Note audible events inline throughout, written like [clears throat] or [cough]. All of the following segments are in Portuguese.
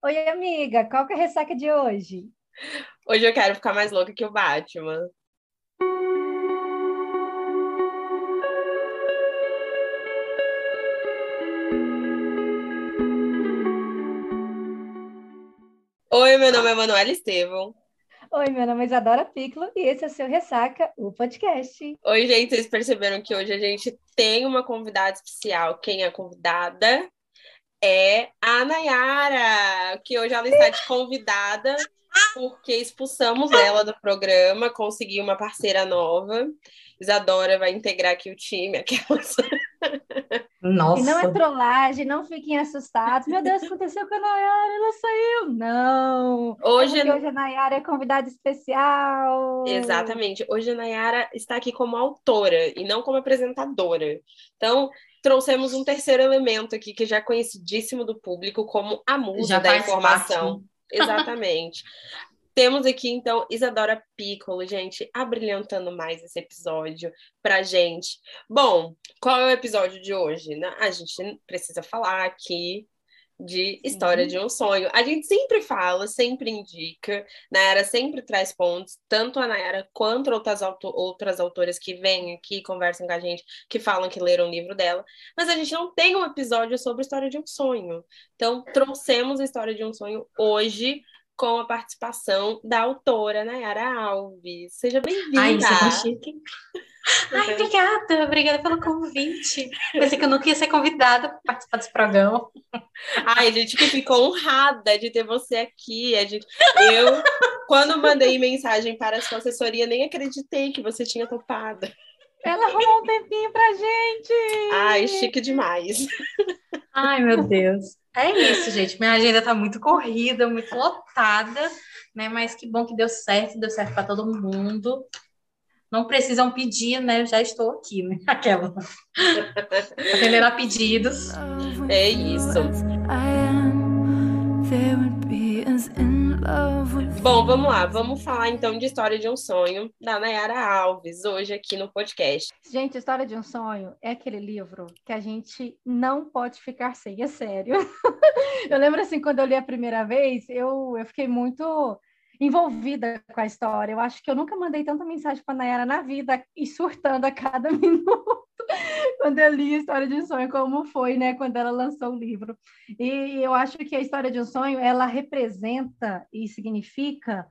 Oi, amiga, qual que é a ressaca de hoje? Hoje eu quero ficar mais louca que o Batman. Oi, meu nome é Manuela Estevam. Oi, meu nome é Isadora Piccolo e esse é o seu Ressaca, o podcast. Oi, gente, vocês perceberam que hoje a gente tem uma convidada especial. Quem é a convidada? É a Nayara, que hoje ela está de convidada porque expulsamos ela do programa, consegui uma parceira nova. Isadora vai integrar aqui o time, aquelas. Nossa. E não é trollagem, não fiquem assustados. Meu Deus, aconteceu com a Nayara, ela saiu. Não. Hoje, é hoje a Nayara é convidada especial. Exatamente. Hoje a Nayara está aqui como autora e não como apresentadora. Então, trouxemos um terceiro elemento aqui que já é conhecidíssimo do público como a musa da informação. [laughs] Exatamente. Temos aqui, então, Isadora Piccolo, gente, abrilhantando mais esse episódio pra gente. Bom, qual é o episódio de hoje? Né? A gente precisa falar aqui de História de um Sonho. A gente sempre fala, sempre indica, Nayara sempre traz pontos, tanto a Nayara quanto outras, auto outras autoras que vêm aqui, conversam com a gente, que falam que leram o livro dela, mas a gente não tem um episódio sobre História de um Sonho. Então, trouxemos a História de um Sonho hoje com a participação da autora Nayara Alves. Seja bem-vinda. Ai, é chique. Ai, obrigada, obrigada pelo convite. Pensei que eu nunca ia ser convidada para participar desse programa. Ai, a gente que ficou honrada de ter você aqui. A gente, eu, quando mandei mensagem para a sua assessoria, nem acreditei que você tinha topado. Ela arrumou um tempinho pra gente. Ai, chique demais. Ai, meu Deus. É isso, gente. Minha agenda tá muito corrida, muito lotada, né? Mas que bom que deu certo, deu certo para todo mundo. Não precisam pedir, né? Eu já estou aqui, né? [laughs] Aquela. Atender a pedidos. É isso. Bom, vamos lá, vamos falar então de História de um Sonho, da Nayara Alves, hoje aqui no podcast. Gente, História de um Sonho é aquele livro que a gente não pode ficar sem, é sério. [laughs] eu lembro assim, quando eu li a primeira vez, eu, eu fiquei muito envolvida com a história. Eu acho que eu nunca mandei tanta mensagem para Nayara na vida e surtando a cada [laughs] minuto quando eu li a História de um Sonho, como foi, né, quando ela lançou o livro. E eu acho que a História de um Sonho, ela representa e significa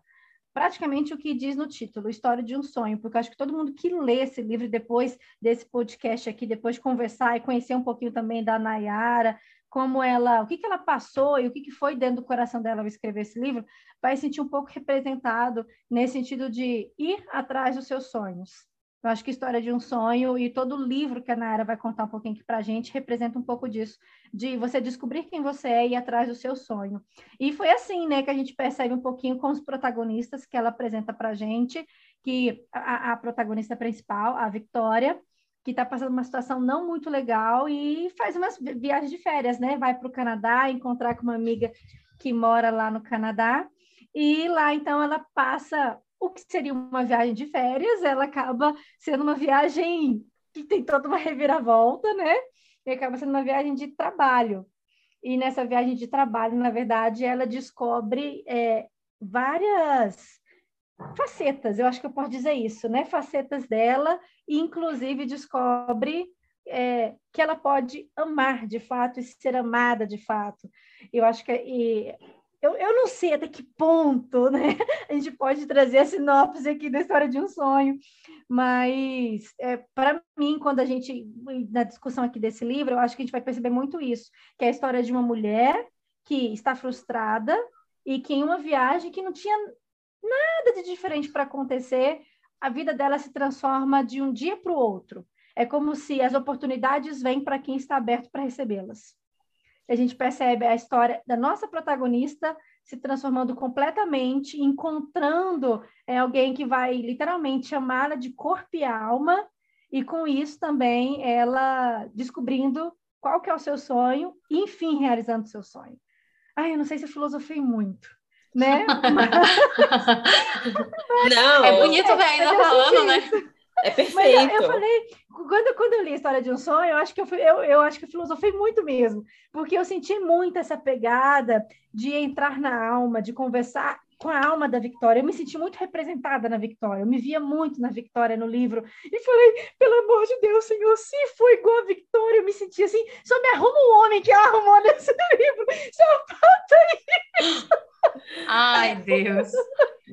praticamente o que diz no título, História de um Sonho, porque eu acho que todo mundo que lê esse livro depois desse podcast aqui, depois de conversar e conhecer um pouquinho também da Nayara, como ela, o que, que ela passou e o que, que foi dentro do coração dela ao escrever esse livro, vai se sentir um pouco representado nesse sentido de ir atrás dos seus sonhos. Eu acho que história de um sonho e todo o livro que a Nara vai contar um pouquinho aqui para a gente representa um pouco disso, de você descobrir quem você é e ir atrás do seu sonho. E foi assim, né, que a gente percebe um pouquinho com os protagonistas que ela apresenta para a gente, que a, a protagonista principal, a Victoria, que está passando uma situação não muito legal e faz umas viagens de férias, né? Vai para o Canadá encontrar com uma amiga que mora lá no Canadá. E lá, então, ela passa o que seria uma viagem de férias, ela acaba sendo uma viagem que tem toda uma reviravolta, né? E acaba sendo uma viagem de trabalho. E nessa viagem de trabalho, na verdade, ela descobre é, várias facetas, eu acho que eu posso dizer isso, né? Facetas dela, e inclusive descobre é, que ela pode amar de fato e ser amada de fato. Eu acho que e, eu, eu não sei até que ponto né, [laughs] a gente pode trazer a sinopse aqui da história de um sonho, mas é, para mim, quando a gente, na discussão aqui desse livro, eu acho que a gente vai perceber muito isso, que é a história de uma mulher que está frustrada e que em uma viagem que não tinha nada de diferente para acontecer, a vida dela se transforma de um dia para o outro. É como se as oportunidades vêm para quem está aberto para recebê-las a gente percebe a história da nossa protagonista se transformando completamente, encontrando é, alguém que vai literalmente amá-la de corpo e alma, e com isso também ela descobrindo qual que é o seu sonho, e enfim realizando o seu sonho. Ai, eu não sei se eu filosofei muito, né? [laughs] não, é bonito ver ainda falando, né? É [laughs] perfeito. eu, eu, falei, quando, quando eu li a história de um sonho, eu acho que eu, fui, eu, eu acho que eu filosofei muito mesmo, porque eu senti muito essa pegada de entrar na alma, de conversar com a alma da Victoria. Eu me senti muito representada na Victoria, eu me via muito na Victoria no livro. E falei, pelo amor de Deus, Senhor, se for igual a Victoria, eu me senti assim, só me arruma um homem que ela arrumou [laughs] nesse livro. Só falta isso. [laughs] Ai, Deus.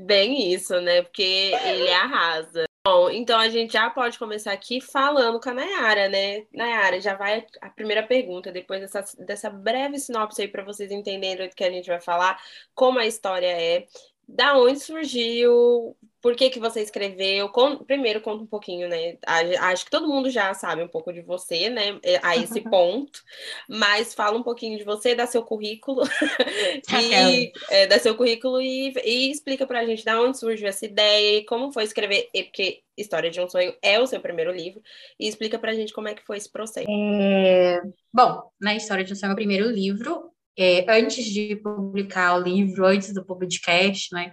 Bem isso, né? Porque ele arrasa. Bom, então a gente já pode começar aqui falando com a Nayara, né? Nayara, já vai a primeira pergunta, depois dessa, dessa breve sinopse aí para vocês entenderem o que a gente vai falar, como a história é da onde surgiu, por que que você escreveu. primeiro, conta um pouquinho, né? Acho que todo mundo já sabe um pouco de você, né? É, a esse [laughs] ponto. Mas fala um pouquinho de você, dá seu currículo. [laughs] e, é, dá seu currículo e, e explica pra gente da onde surgiu essa ideia e como foi escrever, porque História de um Sonho é o seu primeiro livro. E explica pra gente como é que foi esse processo. É... Bom, na História de um Sonho é o primeiro livro é, antes de publicar o livro, antes do podcast, né,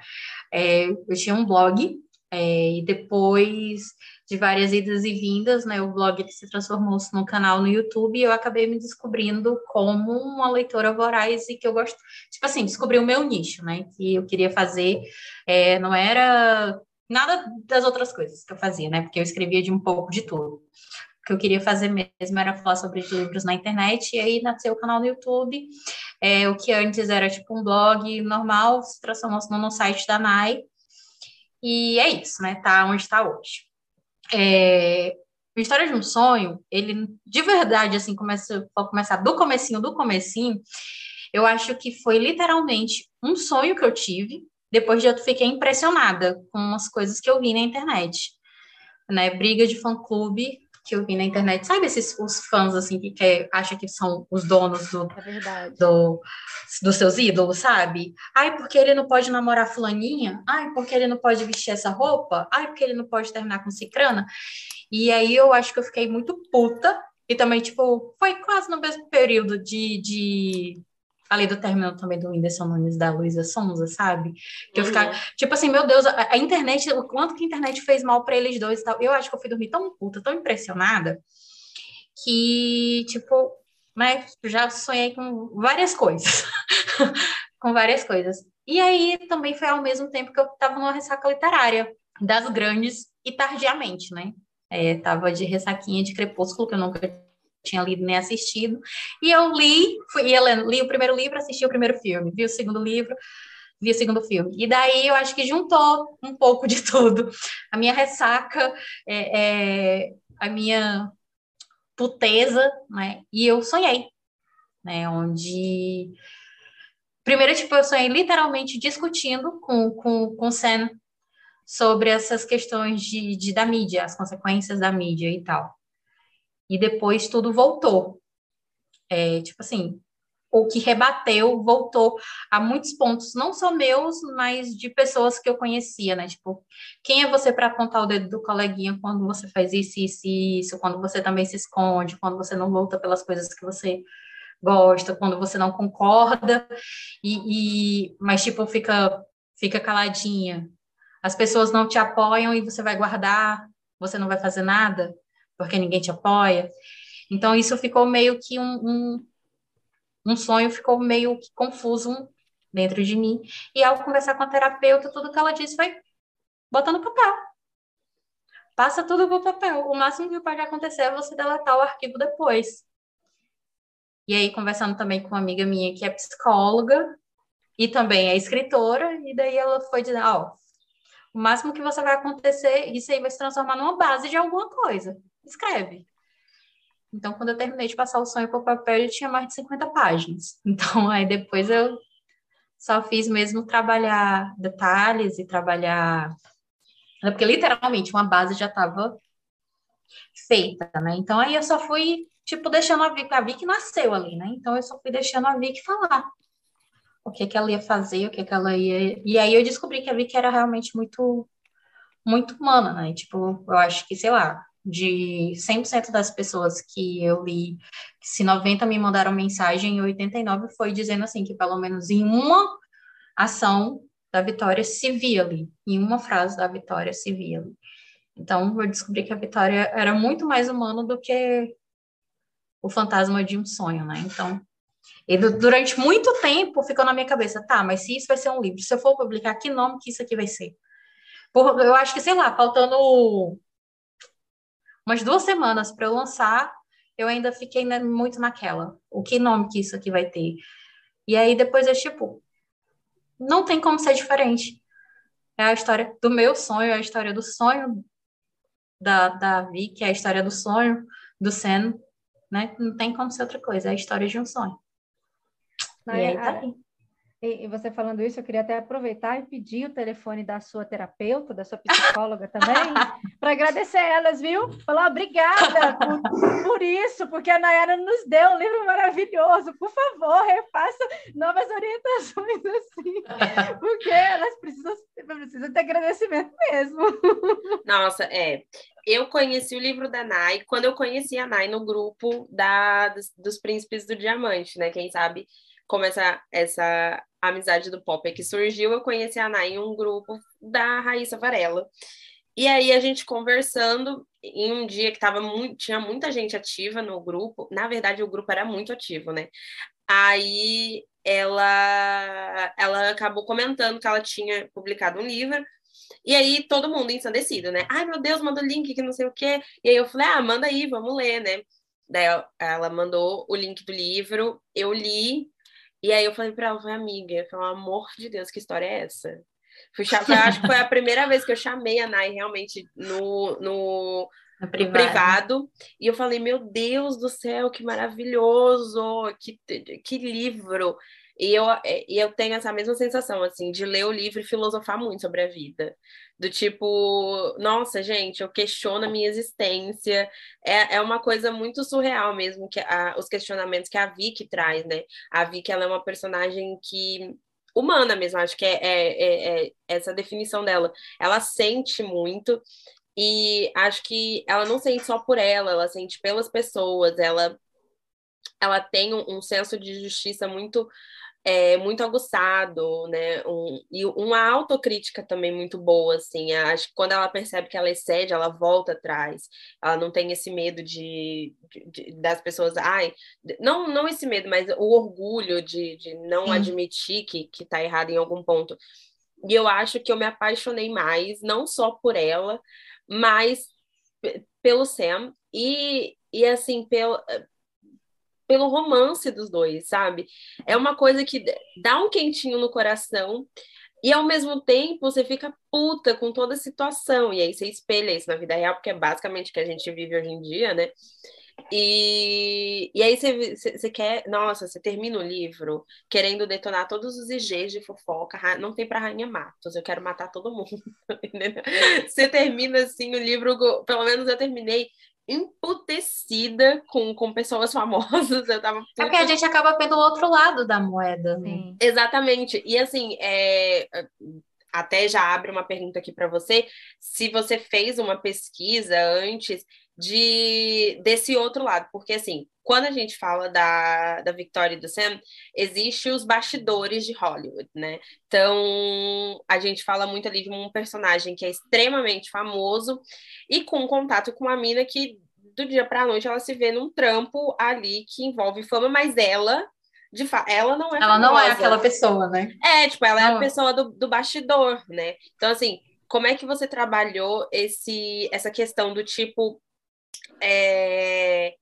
é, eu tinha um blog, é, e depois de várias idas e vindas, né, o blog se transformou num canal no YouTube e eu acabei me descobrindo como uma leitora voraz e que eu gosto, tipo assim, descobri o meu nicho, né, que eu queria fazer, é, não era nada das outras coisas que eu fazia, né, porque eu escrevia de um pouco de tudo que eu queria fazer mesmo era falar sobre livros na internet, e aí nasceu o canal no YouTube, é, o que antes era tipo um blog normal, se transformou no site da NAI, e é isso, né, tá onde está hoje. É, História de um Sonho, ele de verdade, assim, começa, vou começar do comecinho, do comecinho, eu acho que foi literalmente um sonho que eu tive, depois de eu fiquei impressionada com as coisas que eu vi na internet, né, briga de fã-clube que eu vi na internet, sabe esses os fãs assim que quer, acha que são os donos do, é do dos seus ídolos, sabe? Ai, porque ele não pode namorar fulaninha? Ai, porque ele não pode vestir essa roupa? Ai, porque ele não pode terminar com cicrana? E aí eu acho que eu fiquei muito puta e também, tipo, foi quase no mesmo período de, de ali do término também do Whindersson Nunes da Luísa Sonza, sabe? Que eu ficava, uhum. tipo assim, meu Deus, a, a, internet, o quanto que a internet fez mal para eles dois e tal. Eu acho que eu fui dormir tão puta, tão impressionada, que, tipo, né, já sonhei com várias coisas. [laughs] com várias coisas. E aí também foi ao mesmo tempo que eu tava numa ressaca literária, das grandes e tardiamente, né? É, tava de ressaquinha de crepúsculo, que eu nunca tinha lido nem assistido. E eu li, fui, li o primeiro livro, assisti o primeiro filme, vi o segundo livro, vi o segundo filme. E daí eu acho que juntou um pouco de tudo. A minha ressaca, é, é, a minha puteza, né? E eu sonhei, né? Onde. Primeiro, tipo, eu sonhei literalmente discutindo com, com, com o Sam sobre essas questões de, de, da mídia, as consequências da mídia e tal e depois tudo voltou. É, tipo assim, o que rebateu voltou a muitos pontos, não só meus, mas de pessoas que eu conhecia, né? Tipo, quem é você para apontar o dedo do coleguinha quando você faz isso, isso isso, quando você também se esconde, quando você não luta pelas coisas que você gosta, quando você não concorda, e, e mas tipo, fica, fica caladinha. As pessoas não te apoiam e você vai guardar, você não vai fazer nada porque ninguém te apoia. Então, isso ficou meio que um, um, um sonho, ficou meio que confuso dentro de mim. E ao conversar com a terapeuta, tudo que ela disse foi botando papel. Passa tudo pro papel. O máximo que pode acontecer é você deletar o arquivo depois. E aí, conversando também com uma amiga minha que é psicóloga e também é escritora, e daí ela foi dizer, ó, oh, o máximo que você vai acontecer, isso aí vai se transformar numa base de alguma coisa escreve. Então, quando eu terminei de passar o sonho para o papel, ele tinha mais de 50 páginas. [laughs] Então, aí depois eu só fiz mesmo trabalhar detalhes e trabalhar. Porque literalmente uma base já estava feita, né? Então, aí eu só fui, tipo, deixando a Vicky, a Vicky nasceu ali, né? Então, eu só fui deixando a Vicky falar o que, que ela ia fazer, o que, que ela ia. E aí eu descobri que a Vicky era realmente muito, muito humana, né? Tipo, eu acho que, sei lá, de 100% das pessoas que eu li, se 90 me mandaram mensagem, 89 foi dizendo assim que pelo menos em uma ação da Vitória se via ali, em uma frase da Vitória se via ali. Então, eu descobri que a Vitória era muito mais humano do que o fantasma de um sonho, né? Então, e durante muito tempo ficou na minha cabeça, tá, mas se isso vai ser um livro, se eu for publicar, que nome que isso aqui vai ser? Por, eu acho que, sei lá, faltando umas duas semanas para eu lançar, eu ainda fiquei muito naquela. O que nome que isso aqui vai ter? E aí depois é tipo, não tem como ser diferente. É a história do meu sonho, é a história do sonho da, da Vicky, é a história do sonho do Sen, né? Não tem como ser outra coisa, é a história de um sonho. Não, e aí tá aí. E, você falando isso, eu queria até aproveitar e pedir o telefone da sua terapeuta, da sua psicóloga também, [laughs] para agradecer elas, viu? Falar obrigada por, por, isso, porque a Nayara nos deu um livro maravilhoso. Por favor, refaça novas orientações assim, porque elas precisam, precisam ter agradecimento mesmo. [laughs] Nossa, é. Eu conheci o livro da Nay quando eu conheci a Nay no grupo da, dos, dos Príncipes do Diamante, né? Quem sabe como essa, essa amizade do pop que surgiu, eu conheci a Ana em um grupo da Raíssa Varela. E aí a gente conversando em um dia que tava muito, tinha muita gente ativa no grupo. Na verdade, o grupo era muito ativo, né? Aí ela ela acabou comentando que ela tinha publicado um livro. E aí todo mundo ensandecido, né? Ai, meu Deus, manda o link que não sei o quê. E aí eu falei: "Ah, manda aí, vamos ler, né?" Daí ela mandou o link do livro, eu li, e aí eu falei pra ela, amiga, pelo amor de Deus, que história é essa? Fui, eu acho que foi a primeira vez que eu chamei a Nai realmente no, no, no privado. privado. E eu falei, meu Deus do céu, que maravilhoso, que, que livro. E eu, e eu tenho essa mesma sensação, assim, de ler o livro e filosofar muito sobre a vida. Do tipo, nossa, gente, eu questiono a minha existência. É, é uma coisa muito surreal mesmo, que a, os questionamentos que a Vicky traz, né? A Vicky, ela é uma personagem que humana mesmo, acho que é, é, é, é, essa definição dela. Ela sente muito e acho que ela não sente só por ela, ela sente pelas pessoas, ela, ela tem um, um senso de justiça muito é, muito aguçado, né? Um, e uma autocrítica também muito boa, assim. Acho que quando ela percebe que ela excede, ela volta atrás. Ela não tem esse medo de, de, de das pessoas, ai, não, não esse medo, mas o orgulho de, de não Sim. admitir que, que tá errado em algum ponto. E eu acho que eu me apaixonei mais, não só por ela, mas pelo Sam e, e assim, pelo, pelo romance dos dois, sabe? É uma coisa que dá um quentinho no coração e ao mesmo tempo você fica puta com toda a situação. E aí você espelha isso na vida real, porque é basicamente o que a gente vive hoje em dia, né? E, e aí você, você quer, nossa, você termina o livro querendo detonar todos os IGs de fofoca, não tem para Rainha Matos, eu quero matar todo mundo. [laughs] você termina assim o livro, pelo menos eu terminei emputecida com, com pessoas [laughs] famosas. Eu tava puta... É porque a gente acaba vendo o outro lado da moeda. Né? Exatamente. E assim, é... até já abre uma pergunta aqui para você. Se você fez uma pesquisa antes de desse outro lado, porque assim, quando a gente fala da, da Victoria e do Sam, existe os bastidores de Hollywood, né? Então, a gente fala muito ali de um personagem que é extremamente famoso e com contato com uma mina que do dia para a noite ela se vê num trampo ali que envolve fama, mas ela de fato, ela não é Ela famosa. não é aquela pessoa, né? É, tipo, ela não. é a pessoa do, do bastidor, né? Então, assim, como é que você trabalhou esse, essa questão do tipo é,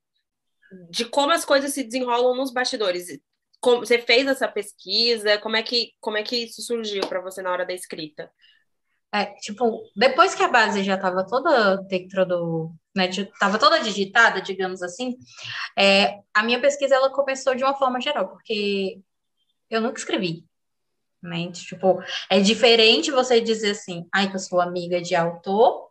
de como as coisas se desenrolam nos bastidores. Como, você fez essa pesquisa? Como é que, como é que isso surgiu para você na hora da escrita? É, tipo, depois que a base já estava toda dentro do, né, estava toda digitada, digamos assim, é, a minha pesquisa ela começou de uma forma geral, porque eu nunca escrevi, né? Tipo, é diferente você dizer assim, ai, que eu sou amiga de autor,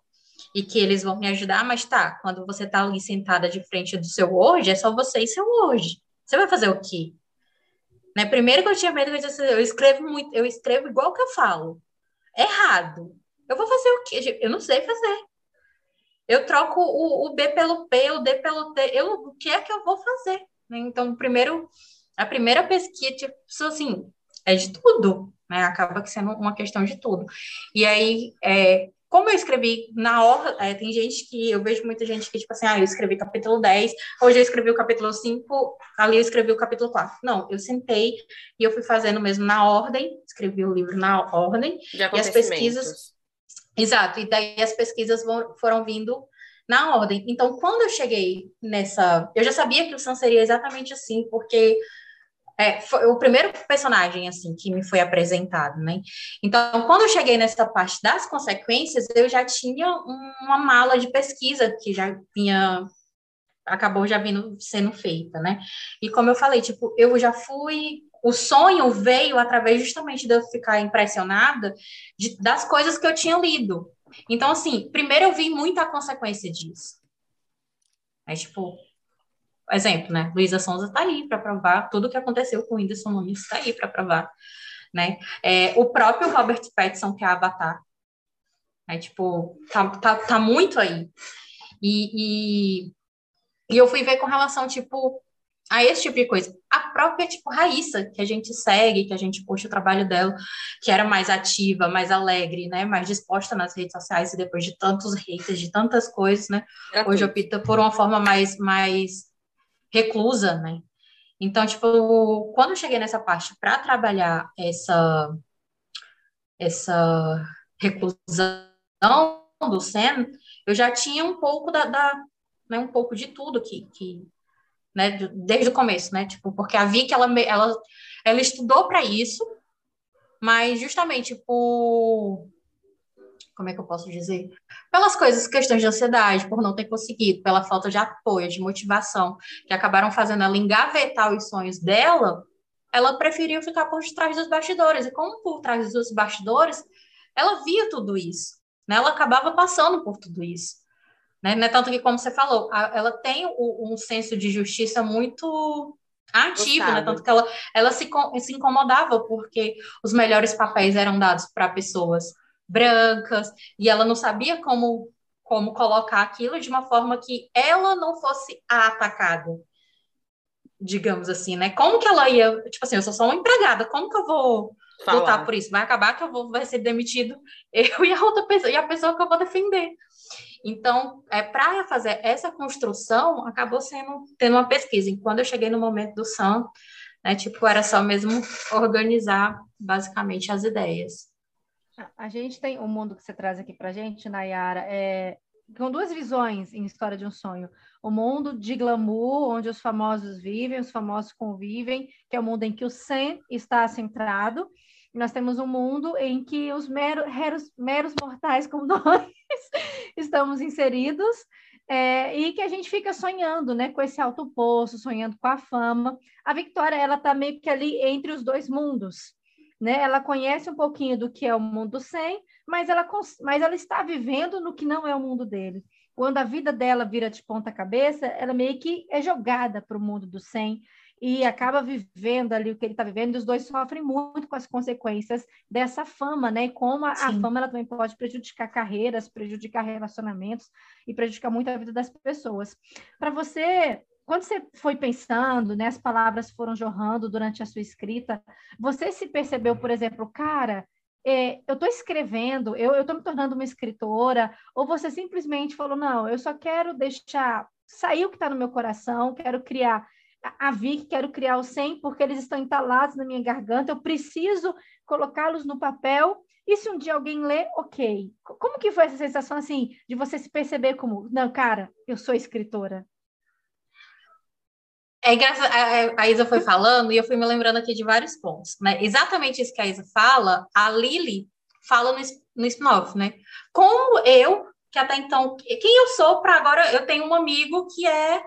e que eles vão me ajudar, mas tá, quando você tá ali sentada de frente do seu hoje, é só você e seu hoje. Você vai fazer o quê? Né? Primeiro que eu tinha medo, eu escrevo muito, eu escrevo igual que eu falo. Errado. Eu vou fazer o quê? Eu não sei fazer. Eu troco o, o B pelo P, o D pelo T. Eu, o que é que eu vou fazer? Né? Então, primeiro, a primeira pesquisa, tipo, assim, é de tudo, né? Acaba sendo uma questão de tudo. E aí, é, como eu escrevi na ordem, é, tem gente que, eu vejo muita gente que, tipo assim, ah, eu escrevi capítulo 10, hoje eu escrevi o capítulo 5, ali eu escrevi o capítulo 4. Não, eu sentei e eu fui fazendo mesmo na ordem, escrevi o livro na ordem, e as pesquisas... Exato, e daí as pesquisas vão, foram vindo na ordem. Então, quando eu cheguei nessa... Eu já sabia que o Sam seria exatamente assim, porque é, foi o primeiro personagem, assim, que me foi apresentado, né? Então, quando eu cheguei nessa parte das consequências, eu já tinha uma mala de pesquisa que já vinha acabou já vindo sendo feita, né? E como eu falei, tipo, eu já fui o sonho veio através justamente de eu ficar impressionada de, das coisas que eu tinha lido. Então, assim, primeiro eu vi muita consequência disso. É tipo, exemplo, né? Luísa Sonza está aí para provar tudo o que aconteceu com o Whindersson Nunes está aí para provar, né? É, o próprio Robert Pattinson que é Avatar, é tipo tá, tá, tá muito aí e, e, e eu fui ver com relação tipo a esse tipo de coisa. A própria, tipo, Raíssa, que a gente segue, que a gente puxa o trabalho dela, que era mais ativa, mais alegre, né, mais disposta nas redes sociais, e depois de tantos haters, de tantas coisas, né, hoje opta por uma forma mais, mais reclusa, né? Então, tipo, quando eu cheguei nessa parte para trabalhar essa essa reclusão do Sam, eu já tinha um pouco da, da né, um pouco de tudo que, que né, desde o começo, né? Tipo, porque a Vicky ela ela ela estudou para isso, mas justamente por como é que eu posso dizer? Pelas coisas, questões de ansiedade, por não ter conseguido, pela falta de apoio, de motivação, que acabaram fazendo ela engavetar os sonhos dela, ela preferiu ficar por trás dos bastidores. E como por trás dos bastidores, ela via tudo isso, né? Ela acabava passando por tudo isso. Né? Não é tanto que, como você falou, ela tem um senso de justiça muito ativo, né? Tanto que ela, ela se, se incomodava porque os melhores papéis eram dados para pessoas brancas, e ela não sabia como, como colocar aquilo de uma forma que ela não fosse a atacada, digamos assim, né? Como que ela ia, tipo assim, eu sou só uma empregada, como que eu vou Falar. lutar por isso? Vai acabar que eu vou vai ser demitido [laughs] eu e a outra pessoa, e a pessoa que eu vou defender. Então, é, para fazer essa construção, acabou sendo tendo uma pesquisa. E quando eu cheguei no momento do SAM, né, tipo, era só mesmo organizar basicamente as ideias. A gente tem o um mundo que você traz aqui para gente, Nayara, é, com duas visões em História de um Sonho. O mundo de glamour, onde os famosos vivem, os famosos convivem, que é o mundo em que o Sen está centrado. E nós temos um mundo em que os meros, meros, meros mortais como [laughs] nós estamos inseridos é, e que a gente fica sonhando, né, com esse alto poço, sonhando com a fama. A Victoria, ela está meio que ali entre os dois mundos né? Ela conhece um pouquinho do que é o mundo sem, mas ela, mas ela está vivendo no que não é o mundo dele. Quando a vida dela vira de ponta cabeça, ela meio que é jogada para o mundo do sem e acaba vivendo ali o que ele está vivendo, e os dois sofrem muito com as consequências dessa fama, né? E como a, a, fama ela também pode prejudicar carreiras, prejudicar relacionamentos e prejudicar muito a vida das pessoas. Para você, quando você foi pensando, né, as palavras foram jorrando durante a sua escrita, você se percebeu, por exemplo, cara, é, eu estou escrevendo, eu estou me tornando uma escritora, ou você simplesmente falou, não, eu só quero deixar sair o que está no meu coração, quero criar a Vic, quero criar o 100, porque eles estão entalados na minha garganta, eu preciso colocá-los no papel, e se um dia alguém lê, ok. Como que foi essa sensação, assim, de você se perceber como, não, cara, eu sou escritora? É engraçado, a, a Isa foi falando e eu fui me lembrando aqui de vários pontos, né? Exatamente isso que a Isa fala, a Lily fala no, no spin-off, né? Como eu, que até então, quem eu sou para agora, eu tenho um amigo que é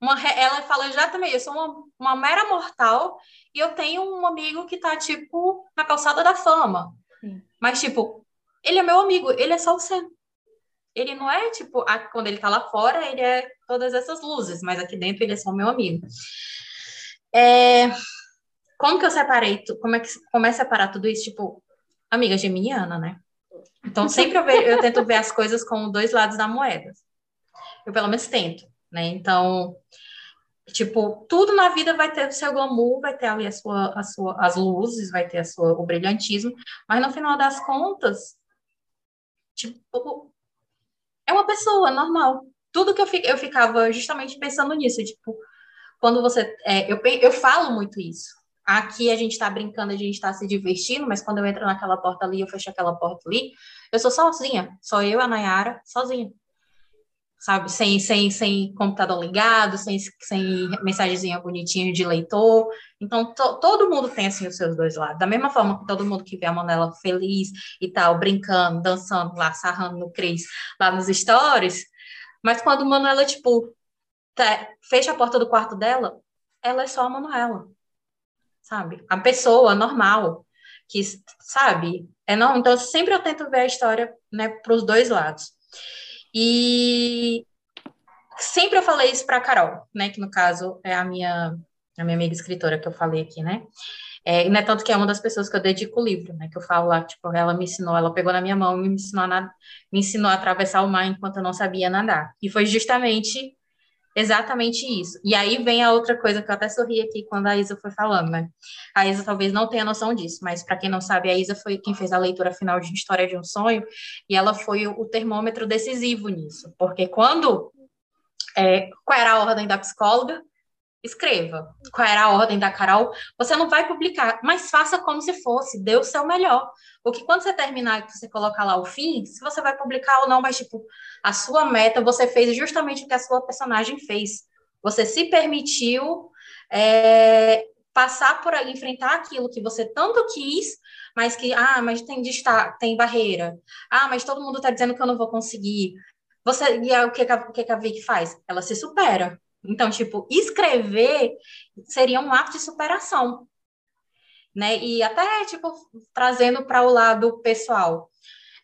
uma, ela fala exatamente, eu sou uma, uma mera mortal e eu tenho um amigo que tá, tipo, na calçada da fama. Sim. Mas, tipo, ele é meu amigo, ele é só o Sam ele não é tipo, a, quando ele tá lá fora, ele é todas essas luzes, mas aqui dentro ele é só meu amigo. É, como que eu separei, como é que como é separar tudo isso? Tipo, amiga geminiana, né? Então sempre eu, eu tento ver as coisas com dois lados da moeda. Eu pelo menos tento, né? Então, tipo, tudo na vida vai ter o seu glamour, vai ter ali a sua, a sua, as luzes, vai ter a sua, o brilhantismo, mas no final das contas, Tipo, é uma pessoa normal. Tudo que eu, eu ficava justamente pensando nisso, tipo, quando você. É, eu, eu falo muito isso. Aqui a gente tá brincando, a gente tá se divertindo, mas quando eu entro naquela porta ali, eu fecho aquela porta ali, eu sou sozinha. Só eu, a Nayara, sozinha. Sabe? Sem, sem, sem computador ligado, sem, sem mensagenzinha bonitinha de leitor. Então, to, todo mundo tem, assim, os seus dois lados. Da mesma forma que todo mundo que vê a Manela feliz e tal, brincando, dançando lá, sarrando no Cris, lá nos stories. Mas quando a Manuela, tipo, tá, fecha a porta do quarto dela, ela é só a Manuela sabe? A pessoa normal, que, sabe? É não, então sempre eu tento ver a história, né, para os dois lados. E sempre eu falei isso para Carol, né, que no caso é a minha a minha amiga escritora que eu falei aqui, né? É, não é tanto que é uma das pessoas que eu dedico o livro, né? Que eu falo lá, tipo, ela me ensinou, ela pegou na minha mão e me ensinou a, nadar, me ensinou a atravessar o mar enquanto eu não sabia nadar. E foi justamente Exatamente isso. E aí vem a outra coisa que eu até sorri aqui quando a Isa foi falando, né? A Isa talvez não tenha noção disso, mas para quem não sabe, a Isa foi quem fez a leitura final de História de um Sonho, e ela foi o termômetro decisivo nisso, porque quando. É, qual era a ordem da psicóloga? Escreva. Qual era a ordem da Carol? Você não vai publicar, mas faça como se fosse, dê o seu melhor. Porque quando você terminar você colocar lá o fim, se você vai publicar ou não, mas tipo, a sua meta, você fez justamente o que a sua personagem fez. Você se permitiu é, passar por aí, enfrentar aquilo que você tanto quis, mas que, ah, mas tem destaque, tem barreira. Ah, mas todo mundo está dizendo que eu não vou conseguir. Você, e aí, o que, a, o que a Vicky faz? Ela se supera. Então, tipo, escrever seria um ato de superação né? E até, tipo, trazendo para o lado pessoal.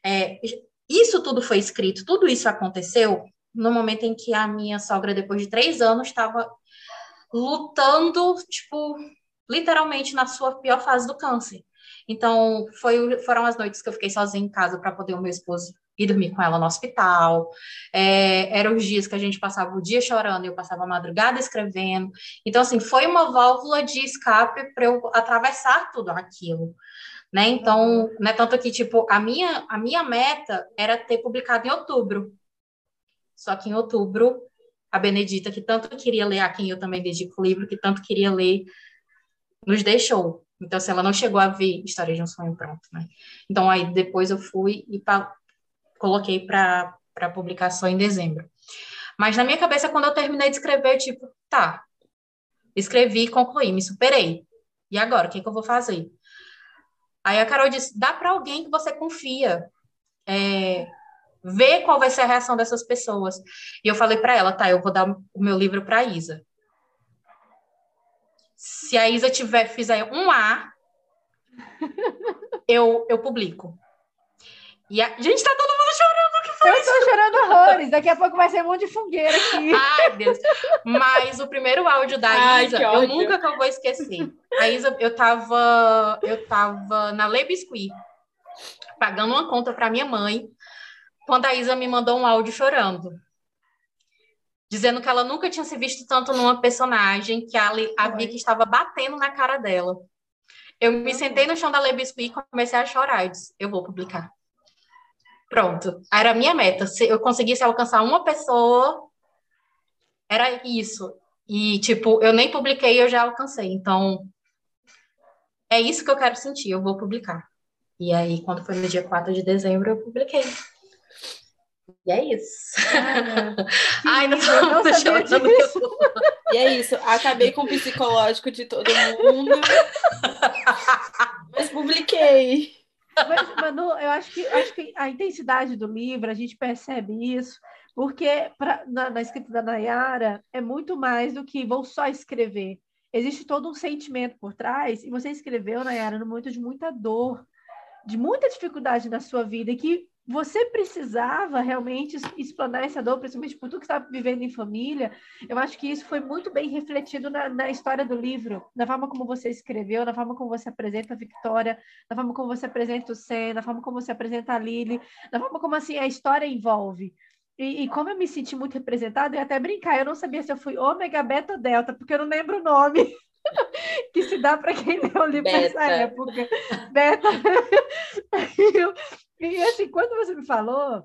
É, isso tudo foi escrito, tudo isso aconteceu no momento em que a minha sogra, depois de três anos, estava lutando, tipo, literalmente na sua pior fase do câncer. Então, foi, foram as noites que eu fiquei sozinha em casa para poder o meu esposo ir dormir com ela no hospital. É, eram os dias que a gente passava o dia chorando e eu passava a madrugada escrevendo. Então, assim, foi uma válvula de escape para eu atravessar tudo aquilo. Né? Então, né, tanto que, tipo, a minha, a minha meta era ter publicado em outubro. Só que em outubro, a Benedita, que tanto queria ler, a quem eu também dedico o livro, que tanto queria ler, nos deixou. Então, se assim, ela não chegou a ver História de um Sonho Pronto, né? Então, aí depois eu fui e coloquei para publicação em dezembro. Mas na minha cabeça, quando eu terminei de escrever, tipo, tá, escrevi, concluí, me superei. E agora, o que, que eu vou fazer? Aí a Carol disse: dá para alguém que você confia. É, ver qual vai ser a reação dessas pessoas. E eu falei para ela, tá, eu vou dar o meu livro para a Isa. Se a Isa tiver fizer um A, [laughs] eu, eu publico. E a... Gente, tá todo mundo chorando. que foi Eu tô chorando horrores. Daqui a pouco vai ser um monte de fogueira aqui. [laughs] Ai, Deus. Mas o primeiro áudio da Ai, Isa, eu nunca que eu vou esquecer. A Isa, eu tava, eu tava na Le Biscuit, pagando uma conta para minha mãe, quando a Isa me mandou um áudio chorando. Dizendo que ela nunca tinha se visto tanto numa personagem, que a, a Vicky estava batendo na cara dela. Eu me sentei no chão da Le Biscuit e comecei a chorar. Eu disse, eu vou publicar. Pronto. Era a minha meta. Se eu conseguisse alcançar uma pessoa, era isso. E, tipo, eu nem publiquei, eu já alcancei. Então, é isso que eu quero sentir, eu vou publicar. E aí, quando foi no dia 4 de dezembro, eu publiquei. E é isso. Ai, não, não, não chorando. E é isso. Acabei com o psicológico de todo mundo. [laughs] Mas publiquei. Mas, Manu, eu acho que, acho que a intensidade do livro, a gente percebe isso, porque pra, na, na escrita da Nayara é muito mais do que vou só escrever. Existe todo um sentimento por trás, e você escreveu, Nayara, no momento de muita dor, de muita dificuldade na sua vida, que você precisava realmente explanar essa dor, principalmente por tudo que estava vivendo em família. Eu acho que isso foi muito bem refletido na, na, história do livro, na forma como você escreveu, na forma como você apresenta a Victoria, na forma como você apresenta o Sen, na forma como você apresenta a Lily, na forma como assim a história envolve. E, e, como eu me senti muito representada, eu até brincar, eu não sabia se eu fui ômega, beta, delta, porque eu não lembro o nome. [laughs] [laughs] que se dá para quem leu o livro nessa época. Beta. [laughs] E assim, quando você me falou,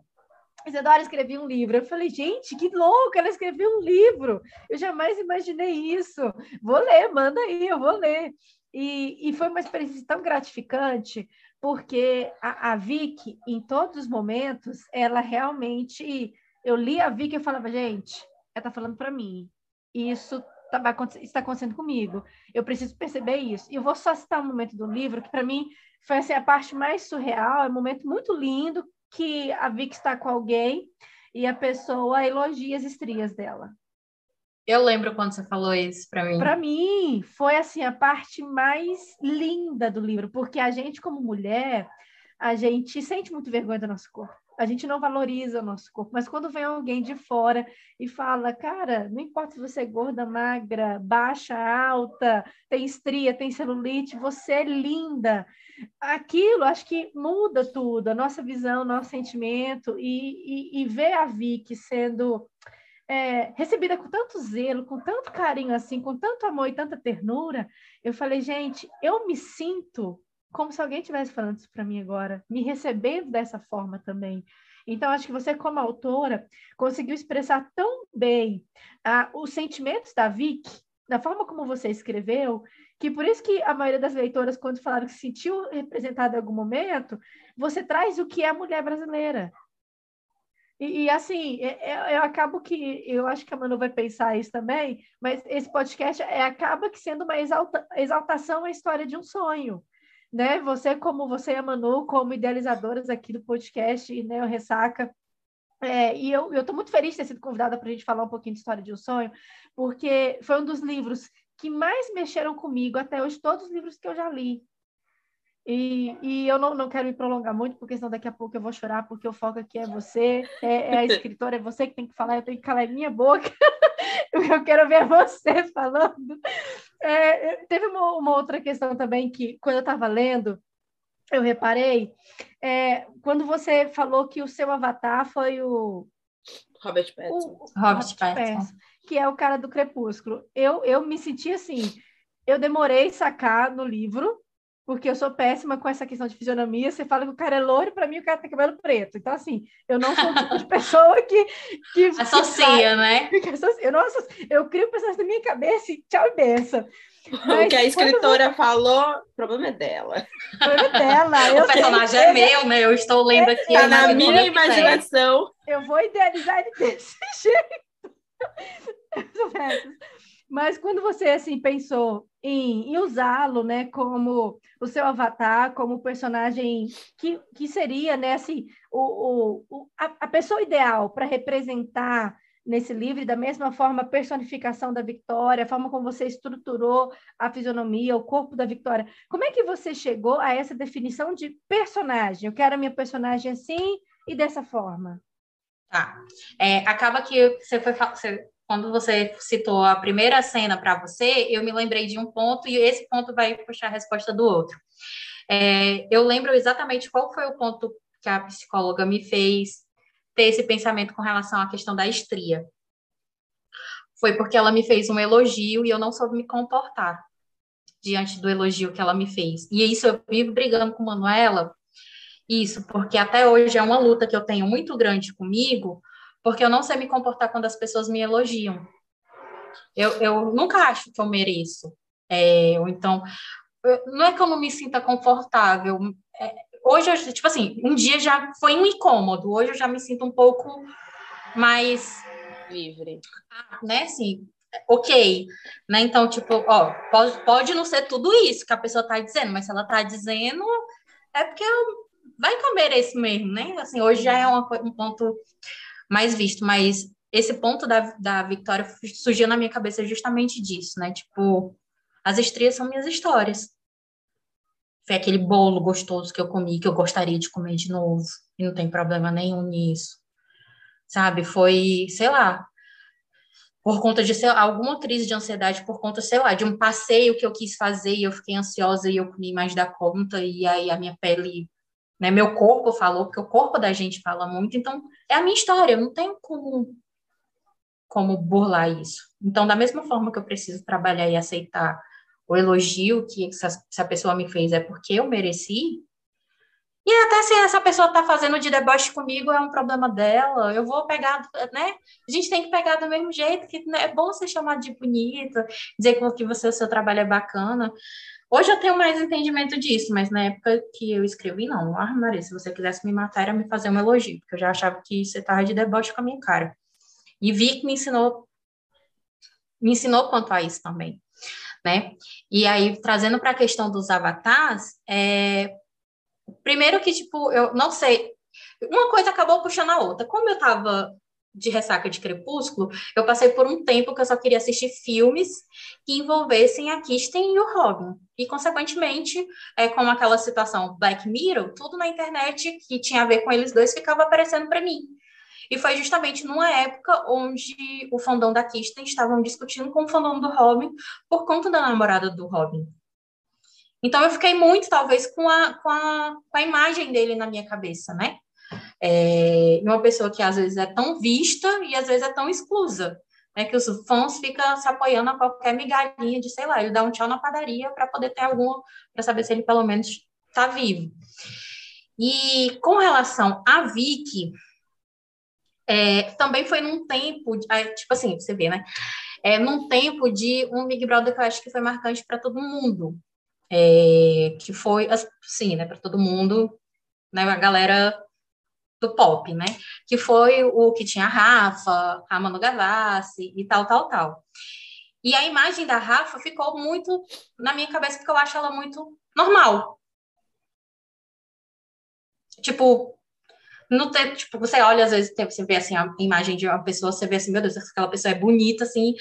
Isadora escreveu um livro. Eu falei, gente, que louco, ela escreveu um livro. Eu jamais imaginei isso. Vou ler, manda aí, eu vou ler. E, e foi uma experiência tão gratificante, porque a, a Vicky, em todos os momentos, ela realmente. Eu li a Vicky e falava, gente, ela está falando para mim. Isso tá, está acontecendo comigo. Eu preciso perceber isso. E eu vou só citar um momento do livro que, para mim, foi assim, a parte mais surreal. É um momento muito lindo que a Vicky está com alguém e a pessoa elogia as estrias dela. Eu lembro quando você falou isso para mim. Para mim, foi assim a parte mais linda do livro, porque a gente como mulher, a gente sente muito vergonha do nosso corpo. A gente não valoriza o nosso corpo, mas quando vem alguém de fora e fala, cara, não importa se você é gorda, magra, baixa, alta, tem estria, tem celulite, você é linda. Aquilo acho que muda tudo, a nossa visão, nosso sentimento, e, e, e ver a Vicky sendo é, recebida com tanto zelo, com tanto carinho assim, com tanto amor e tanta ternura, eu falei, gente, eu me sinto como se alguém estivesse falando isso para mim agora, me recebendo dessa forma também. Então, acho que você, como autora, conseguiu expressar tão bem ah, os sentimentos da Vicky, da forma como você escreveu, que por isso que a maioria das leitoras, quando falaram que se sentiu representada em algum momento, você traz o que é a mulher brasileira. E, e assim, eu, é, é, eu, acabo que, eu acho que a Manu vai pensar isso também, mas esse podcast é, acaba que sendo uma exalta, exaltação à história de um sonho né? Você, como você e a Manu, como idealizadoras aqui do podcast, né? O Ressaca. É, e eu estou muito feliz de ter sido convidada para a gente falar um pouquinho de História de um Sonho, porque foi um dos livros que mais mexeram comigo até hoje, todos os livros que eu já li. E, e eu não, não quero me prolongar muito, porque senão daqui a pouco eu vou chorar, porque o foco aqui é você, é, é a [laughs] escritora, é você que tem que falar, eu tenho que calar minha boca. [laughs] eu quero ver você falando. É, teve uma, uma, outra questão também que, quando eu estava lendo, eu reparei, é, quando você falou que o seu avatar foi o. Robert Pattinson. O, Robert, Pattinson. Que é o cara do Crepúsculo. Eu, eu me senti assim. Eu demorei sacar no livro, porque eu sou péssima com essa questão de fisionomia. Você fala que o cara é loiro, para mim o cara tem cabelo preto. Então, assim, eu não sou o tipo de pessoa que. que [laughs] associa, que né? eu, não associo, eu crio pessoas na minha cabeça e tchau e benção. Mas o que a escritora você... falou, o problema é dela. O problema é dela. [laughs] o personagem é meu, né? Eu estou lendo aqui. Está na minha imaginação. Eu vou idealizar ele desse [laughs] jeito. Mas quando você assim pensou em, em usá-lo, né, como o seu avatar, como personagem que, que seria, né, assim, o, o, a, a pessoa ideal para representar nesse livro, da mesma forma a personificação da Victoria, a forma como você estruturou a fisionomia, o corpo da Victoria. Como é que você chegou a essa definição de personagem? Eu quero a minha personagem assim e dessa forma. Tá. É, acaba que você foi você quando você citou a primeira cena para você, eu me lembrei de um ponto e esse ponto vai puxar a resposta do outro. É, eu lembro exatamente qual foi o ponto que a psicóloga me fez ter esse pensamento com relação à questão da estria. Foi porque ela me fez um elogio e eu não soube me comportar diante do elogio que ela me fez. E isso eu vivo brigando com Manuela, isso, porque até hoje é uma luta que eu tenho muito grande comigo, porque eu não sei me comportar quando as pessoas me elogiam. Eu, eu nunca acho que eu mereço. É, ou então, eu, não é que eu não me sinta confortável. É, hoje, eu, tipo assim, um dia já foi um incômodo, hoje eu já me sinto um pouco mais. Livre. Ah, né, assim, ok, né? Então, tipo, ó, pode, pode não ser tudo isso que a pessoa tá dizendo, mas se ela tá dizendo, é porque eu, vai que eu mereço mesmo, né? Assim, hoje já é uma, um ponto mais visto, mas esse ponto da, da Victoria surgiu na minha cabeça justamente disso, né? Tipo, as estrias são minhas histórias. Foi aquele bolo gostoso que eu comi, que eu gostaria de comer de novo, e não tem problema nenhum nisso. Sabe? Foi, sei lá, por conta de sei, alguma crise de ansiedade, por conta, sei lá, de um passeio que eu quis fazer e eu fiquei ansiosa e eu comi mais da conta, e aí a minha pele né? Meu corpo falou, porque o corpo da gente fala muito, então é a minha história, eu não tenho como, como burlar isso. Então, da mesma forma que eu preciso trabalhar e aceitar o elogio que essa, pessoa me fez é porque eu mereci, E até se essa pessoa está fazendo de deboche comigo, é um problema dela. Eu vou pegar, né? A gente tem que pegar do mesmo jeito, que né, é bom ser chamado de bonita, dizer que você, o seu trabalho é bacana. Hoje eu tenho mais entendimento disso, mas na época que eu escrevi, não. Ah, Maria, se você quisesse me matar, era me fazer um elogio, porque eu já achava que você estava de deboche com a minha cara. E vi que me ensinou, me ensinou quanto a isso também, né? E aí, trazendo para a questão dos avatares, é, Primeiro que, tipo, eu não sei. Uma coisa acabou puxando a outra. Como eu tava de ressaca de Crepúsculo, eu passei por um tempo que eu só queria assistir filmes que envolvessem a Kirsten e o Robin. E, consequentemente, é, como aquela situação Black Mirror, tudo na internet que tinha a ver com eles dois ficava aparecendo para mim. E foi justamente numa época onde o fandom da Kirsten estavam discutindo com o fandom do Robin por conta da namorada do Robin. Então, eu fiquei muito, talvez, com a, com a, com a imagem dele na minha cabeça, né? É, uma pessoa que às vezes é tão vista e às vezes é tão exclusa, né? Que os fãs ficam se apoiando a qualquer migalhinha de, sei lá, ele dá um tchau na padaria para poder ter alguma, para saber se ele pelo menos está vivo. E com relação a Vicky, é, também foi num tempo, tipo assim, você vê, né? É, num tempo de um Big Brother que eu acho que foi marcante para todo mundo, é, que foi, assim, né, para todo mundo, né, a galera do pop, né, que foi o que tinha a Rafa, a Manu Gavassi e tal, tal, tal. E a imagem da Rafa ficou muito na minha cabeça, porque eu acho ela muito normal. Tipo, no tempo, tipo, você olha, às vezes, você vê assim, a imagem de uma pessoa, você vê assim, meu Deus, aquela pessoa é bonita, assim,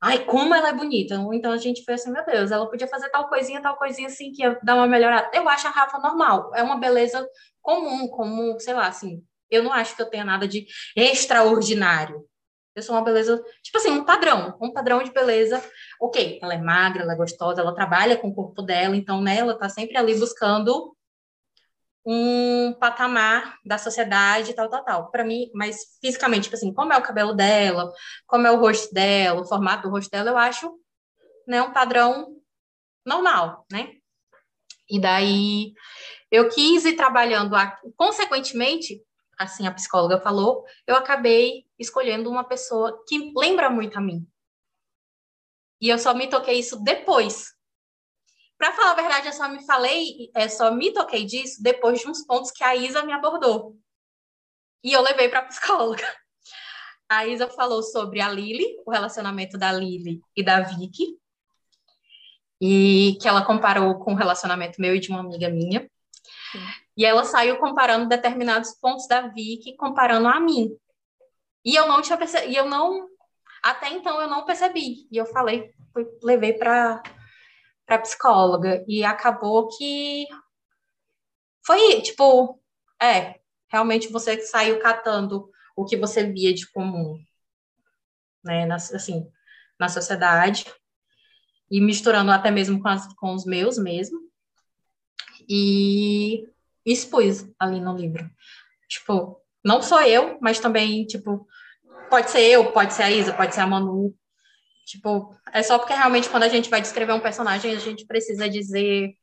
ai, como ela é bonita. Então a gente foi assim, meu Deus, ela podia fazer tal coisinha, tal coisinha assim, que ia dar uma melhorada. Eu acho a Rafa normal, é uma beleza comum, como, sei lá, assim, eu não acho que eu tenha nada de extraordinário. Eu sou uma beleza, tipo assim, um padrão, um padrão de beleza. Ok, ela é magra, ela é gostosa, ela trabalha com o corpo dela, então, né, ela tá sempre ali buscando um patamar da sociedade, tal, tal, tal. Para mim, mas fisicamente, tipo assim, como é o cabelo dela, como é o rosto dela, o formato do rosto dela, eu acho, né, um padrão normal, né? E daí eu quis ir trabalhando, consequentemente, assim a psicóloga falou, eu acabei escolhendo uma pessoa que lembra muito a mim. E eu só me toquei isso depois, para falar a verdade, eu só me falei, é, só me toquei disso depois de uns pontos que a Isa me abordou. E eu levei para a psicóloga. A Isa falou sobre a Lily, o relacionamento da Lily e da Vicky, e que ela comparou com o relacionamento meu e de uma amiga minha. E ela saiu comparando determinados pontos da Vicky, comparando a mim. E eu não tinha percebido, e eu não, até então eu não percebi. E eu falei, fui, levei para para psicóloga e acabou que foi tipo, é, realmente você saiu catando o que você via de comum, né, na, assim, na sociedade e misturando até mesmo com, as, com os meus mesmo e expus ali no livro. Tipo, não sou eu, mas também, tipo, pode ser eu, pode ser a Isa, pode ser a Manu, Tipo, é só porque realmente quando a gente vai descrever um personagem, a gente precisa dizer,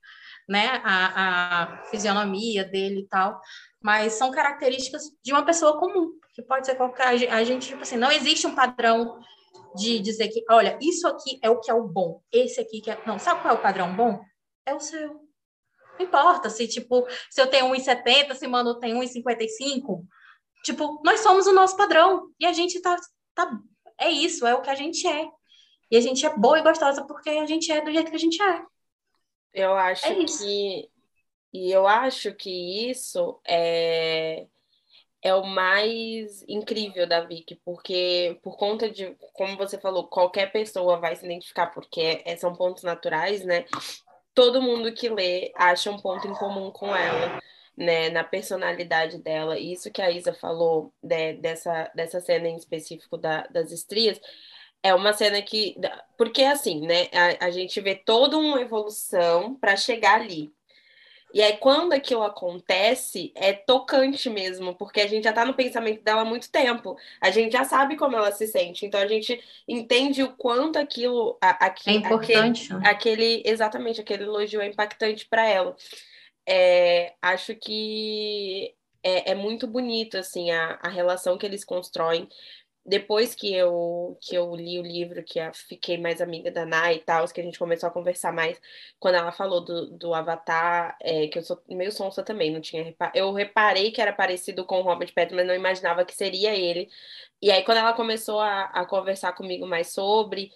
né, a, a fisionomia dele e tal. Mas são características de uma pessoa comum, que pode ser qualquer. A gente, tipo assim, não existe um padrão de dizer que, olha, isso aqui é o que é o bom, esse aqui que é. Não, sabe qual é o padrão bom? É o seu. Não importa se, tipo, se eu tenho 1,70, se Mano tem 1,55. Tipo, nós somos o nosso padrão. E a gente tá, tá. É isso, é o que a gente é. E a gente é boa e gostosa porque a gente é do jeito que a gente é. Eu acho é que. E eu acho que isso é é o mais incrível da Vicky, porque por conta de, como você falou, qualquer pessoa vai se identificar, porque é, são pontos naturais, né? Todo mundo que lê acha um ponto em comum com ela, né? Na personalidade dela. Isso que a Isa falou né, dessa, dessa cena em específico da, das estrias, é uma cena que. Porque assim, né? A, a gente vê toda uma evolução para chegar ali. E aí, quando aquilo acontece, é tocante mesmo, porque a gente já tá no pensamento dela há muito tempo. A gente já sabe como ela se sente. Então, a gente entende o quanto aquilo. A, a, é importante. Aquele, aquele, exatamente, aquele elogio é impactante para ela. é, acho que é, é, muito bonito assim a, a relação que eles constroem depois que eu que eu li o livro, que eu fiquei mais amiga da Nai e tal, que a gente começou a conversar mais, quando ela falou do, do Avatar, é, que eu sou meio sonsa também, não tinha repar... eu reparei que era parecido com o Robert Pattinson, mas não imaginava que seria ele. E aí quando ela começou a, a conversar comigo mais sobre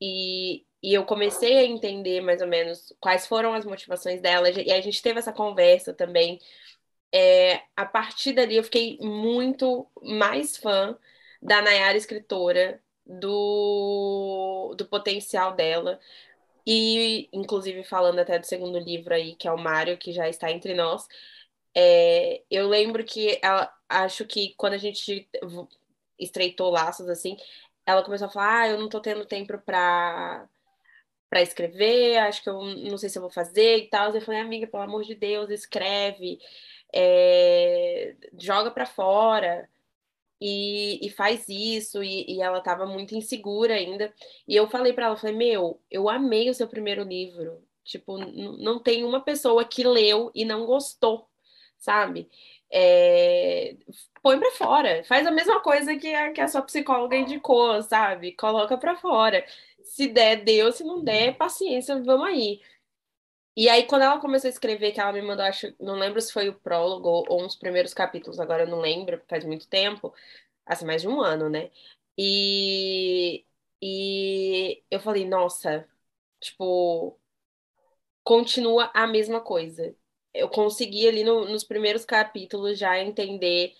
e, e eu comecei a entender mais ou menos quais foram as motivações dela, e a gente teve essa conversa também. É, a partir dali eu fiquei muito mais fã da Nayara escritora, do, do potencial dela. E, inclusive, falando até do segundo livro aí, que é o Mário, que já está entre nós, é, eu lembro que ela, acho que quando a gente estreitou laços assim, ela começou a falar: ah, eu não tô tendo tempo para para escrever, acho que eu não sei se eu vou fazer e tal. Eu falei, amiga, pelo amor de Deus, escreve, é, joga para fora e, e faz isso, e, e ela estava muito insegura ainda. E eu falei para ela, falei, meu, eu amei o seu primeiro livro. Tipo, não tem uma pessoa que leu e não gostou, sabe? É... Põe para fora, faz a mesma coisa que a, que a sua psicóloga indicou, sabe? Coloca para fora. Se der, deu, se não der, paciência, vamos aí. E aí, quando ela começou a escrever, que ela me mandou, acho, não lembro se foi o prólogo ou, uns primeiros capítulos, agora eu não lembro, faz muito tempo, assim, mais de um ano, né? E, e eu falei, nossa, tipo, continua a mesma coisa. Eu consegui ali no, nos primeiros capítulos já entender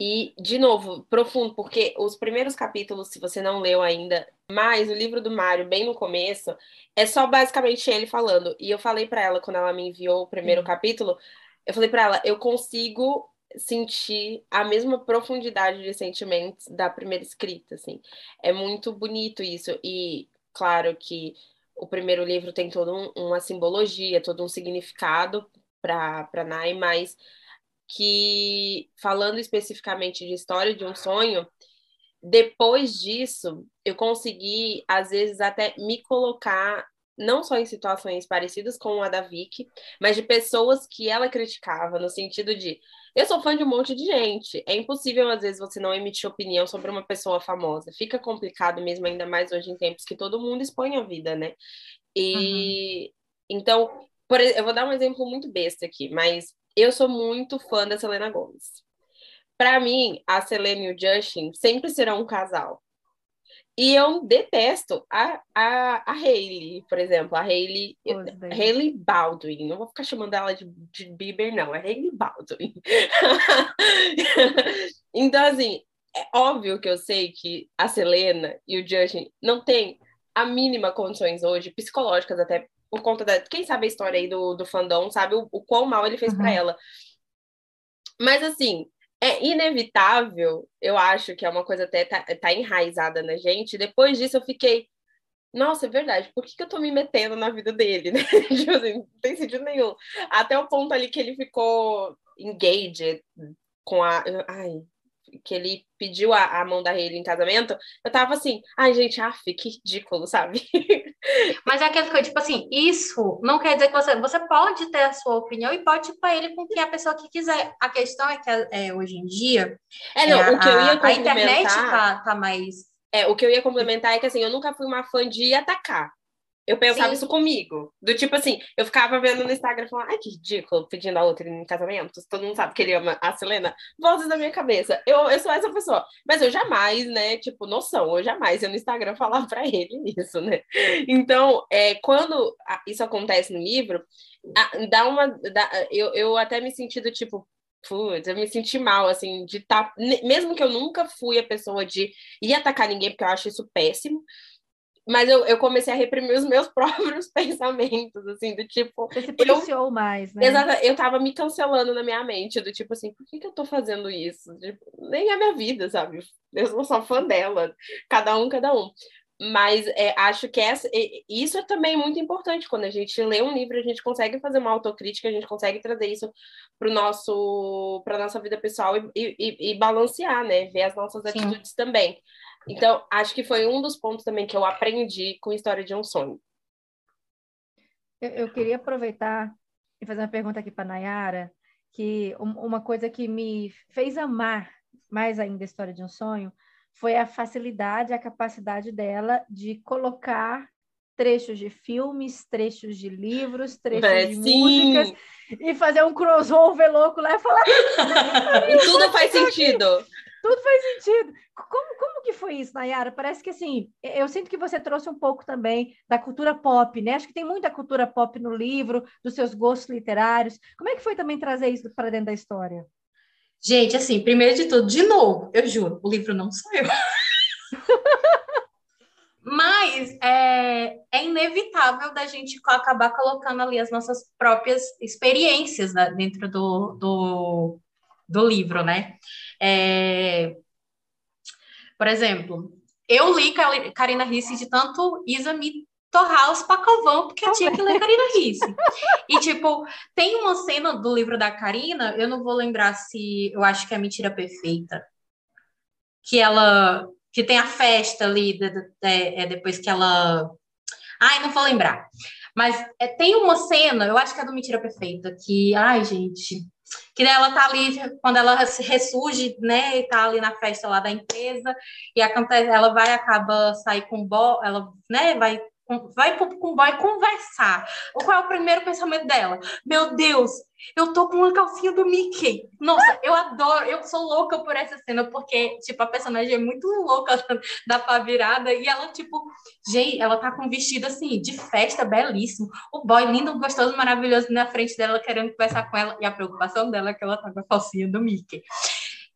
e, de novo, profundo, porque os primeiros capítulos, se você não leu ainda, mais o livro do Mário, bem no começo, é só basicamente ele falando. E eu falei para ela, quando ela me enviou o primeiro capítulo, eu falei para ela, eu consigo sentir a mesma profundidade de sentimentos da primeira escrita, assim. É muito bonito isso. E, claro que o primeiro livro tem toda um, uma simbologia, todo um significado para Nai, mas que, falando especificamente de história de um sonho, depois disso, eu consegui, às vezes, até me colocar não só em situações parecidas com a da Vicky, mas de pessoas que ela criticava, no sentido de eu sou fã de um monte de gente. É impossível, às vezes, você não emitir opinião sobre uma pessoa famosa. Fica complicado mesmo, ainda mais hoje em tempos que todo mundo expõe a vida, né? E uhum. então, por, eu vou dar um exemplo muito besta aqui, mas eu sou muito fã da Selena Gomez. Para mim, a Selena e o Justin sempre serão um casal. E eu detesto a, a, a Hailey, por exemplo, a Hailey, Hailey Baldwin. Não vou ficar chamando ela de, de Bieber, não, é Hailey Baldwin. [laughs] então, assim, é óbvio que eu sei que a Selena e o Justin não têm a mínima condições hoje, psicológicas até por conta da. Quem sabe a história aí do, do fandom, sabe o, o quão mal ele fez uhum. para ela. Mas assim, é inevitável, eu acho que é uma coisa até tá, tá enraizada na gente. Depois disso, eu fiquei. Nossa, é verdade, por que, que eu tô me metendo na vida dele, [laughs] né? tipo assim, não tem sentido nenhum. Até o ponto ali que ele ficou engaged com a. Ai, que ele pediu a, a mão da Hayley em casamento, eu tava assim, ai, gente, af, que ridículo, sabe? [laughs] Mas é aquele que, tipo assim, isso não quer dizer que você, você pode ter a sua opinião e pode ir para ele com quem a pessoa que quiser. A questão é que é, hoje em dia. É, não, é, o que eu ia complementar. A internet tá, tá mais. É, o que eu ia complementar é que assim, eu nunca fui uma fã de atacar. Eu pensava Sim. isso comigo. Do tipo assim, eu ficava vendo no Instagram falando, ai, que ridículo, pedindo a outra em casamento. Todo mundo sabe que ele ama a Selena. Vozes da minha cabeça. Eu, eu sou essa pessoa. Mas eu jamais, né, tipo, noção, eu jamais ia no Instagram [laughs] falar pra ele isso, né? Então, é, quando isso acontece no livro, dá uma. Dá, eu, eu até me senti do tipo, putz, eu me senti mal, assim, de estar. Tá, mesmo que eu nunca fui a pessoa de ir atacar ninguém, porque eu acho isso péssimo, mas eu, eu comecei a reprimir os meus [laughs] próprios pensamentos, assim, do tipo. Você se policiou eu, mais, né? Exato, eu tava me cancelando na minha mente, do tipo assim, por que, que eu tô fazendo isso? Tipo, nem é minha vida, sabe? Eu sou só fã dela, cada um, cada um. Mas é, acho que essa, isso é também muito importante. Quando a gente lê um livro, a gente consegue fazer uma autocrítica, a gente consegue trazer isso para nosso para nossa vida pessoal e, e, e, balancear, né? Ver as nossas Sim. atitudes também. Então, acho que foi um dos pontos também que eu aprendi com História de um Sonho. Eu, eu queria aproveitar e fazer uma pergunta aqui para Nayara, que uma coisa que me fez amar mais ainda a história de um sonho foi a facilidade, a capacidade dela de colocar trechos de filmes, trechos de livros, trechos é, de sim. músicas e fazer um crossover louco lá e falar. [laughs] e tudo faz sentido. Tudo faz sentido. Como, como que foi isso, Nayara? Parece que assim, eu sinto que você trouxe um pouco também da cultura pop, né? Acho que tem muita cultura pop no livro, dos seus gostos literários. Como é que foi também trazer isso para dentro da história? Gente, assim, primeiro de tudo, de novo, eu juro, o livro não sou eu. [laughs] Mas é, é, inevitável da gente acabar colocando ali as nossas próprias experiências né, dentro do, do, do, livro, né? É, por exemplo, eu li Karina Risse de tanto Isa me torrar os pacovão, porque eu tinha que ler Karina Risse. E, tipo, tem uma cena do livro da Karina, eu não vou lembrar se eu acho que é Mentira Perfeita, que ela que tem a festa ali de, de, de, é, depois que ela. Ai, não vou lembrar. Mas é, tem uma cena, eu acho que é do Mentira Perfeita, que, ai, gente, que ela tá ali, quando ela ressurge, né, e tá ali na festa lá da empresa, e acontece, ela vai, acaba sair com bo, ela, né, vai vai com o boy conversar. Qual é o primeiro pensamento dela? Meu Deus, eu tô com uma calcinha do Mickey. Nossa, eu adoro, eu sou louca por essa cena, porque, tipo, a personagem é muito louca [laughs] da pá virada, e ela, tipo, gente, ela tá com um vestido, assim, de festa, belíssimo. O boy lindo, gostoso, maravilhoso, na frente dela, querendo conversar com ela, e a preocupação dela é que ela tá com a calcinha do Mickey.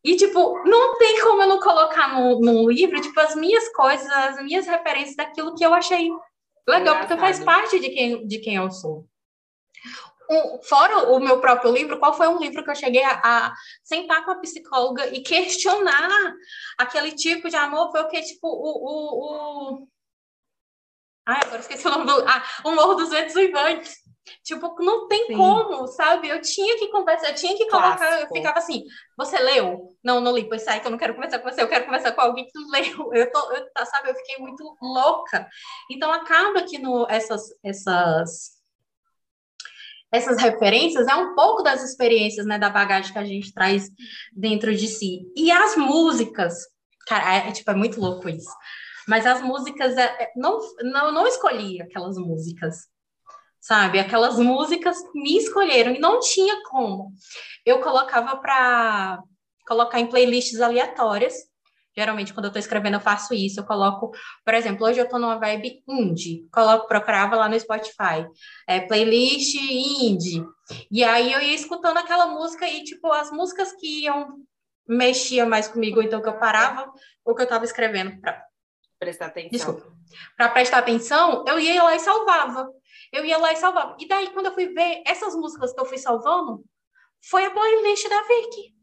E, tipo, não tem como eu não colocar no, no livro, tipo, as minhas coisas, as minhas referências daquilo que eu achei Legal, porque faz parte de quem, de quem eu sou. Um, fora o meu próprio livro, qual foi um livro que eu cheguei a, a, sentar com a psicóloga e questionar aquele tipo de amor? Foi o que, tipo, o. o, o... Ai, agora esqueci o nome do. Ah, O Morro dos Ventos Uivantes. Tipo, não tem Sim. como, sabe? Eu tinha que conversar, eu tinha que colocar, Clássico. eu ficava assim, você leu? Não, não li, pois sai que eu não quero conversar com você, eu quero conversar com alguém que leu. [laughs] Eu tô, eu, tá, sabe, eu fiquei muito louca. Então acaba que no, essas, essas, essas referências é um pouco das experiências, né, da bagagem que a gente traz dentro de si. E as músicas, cara, é, é tipo, é muito louco isso. Mas as músicas, é, é não, não, não escolhi aquelas músicas sabe? Aquelas músicas me escolheram e não tinha como. Eu colocava para colocar em playlists aleatórias. Geralmente, quando eu estou escrevendo, eu faço isso. Eu coloco, por exemplo, hoje eu estou numa vibe indie. Coloco, procurava lá no Spotify, é, playlist indie. E aí eu ia escutando aquela música e, tipo, as músicas que iam mexia mais comigo, então que eu parava o que eu estava escrevendo para prestar atenção. Desculpa. Para prestar atenção, eu ia lá e salvava eu ia lá e salvava. E daí, quando eu fui ver essas músicas que eu fui salvando, foi a playlist da Vicky.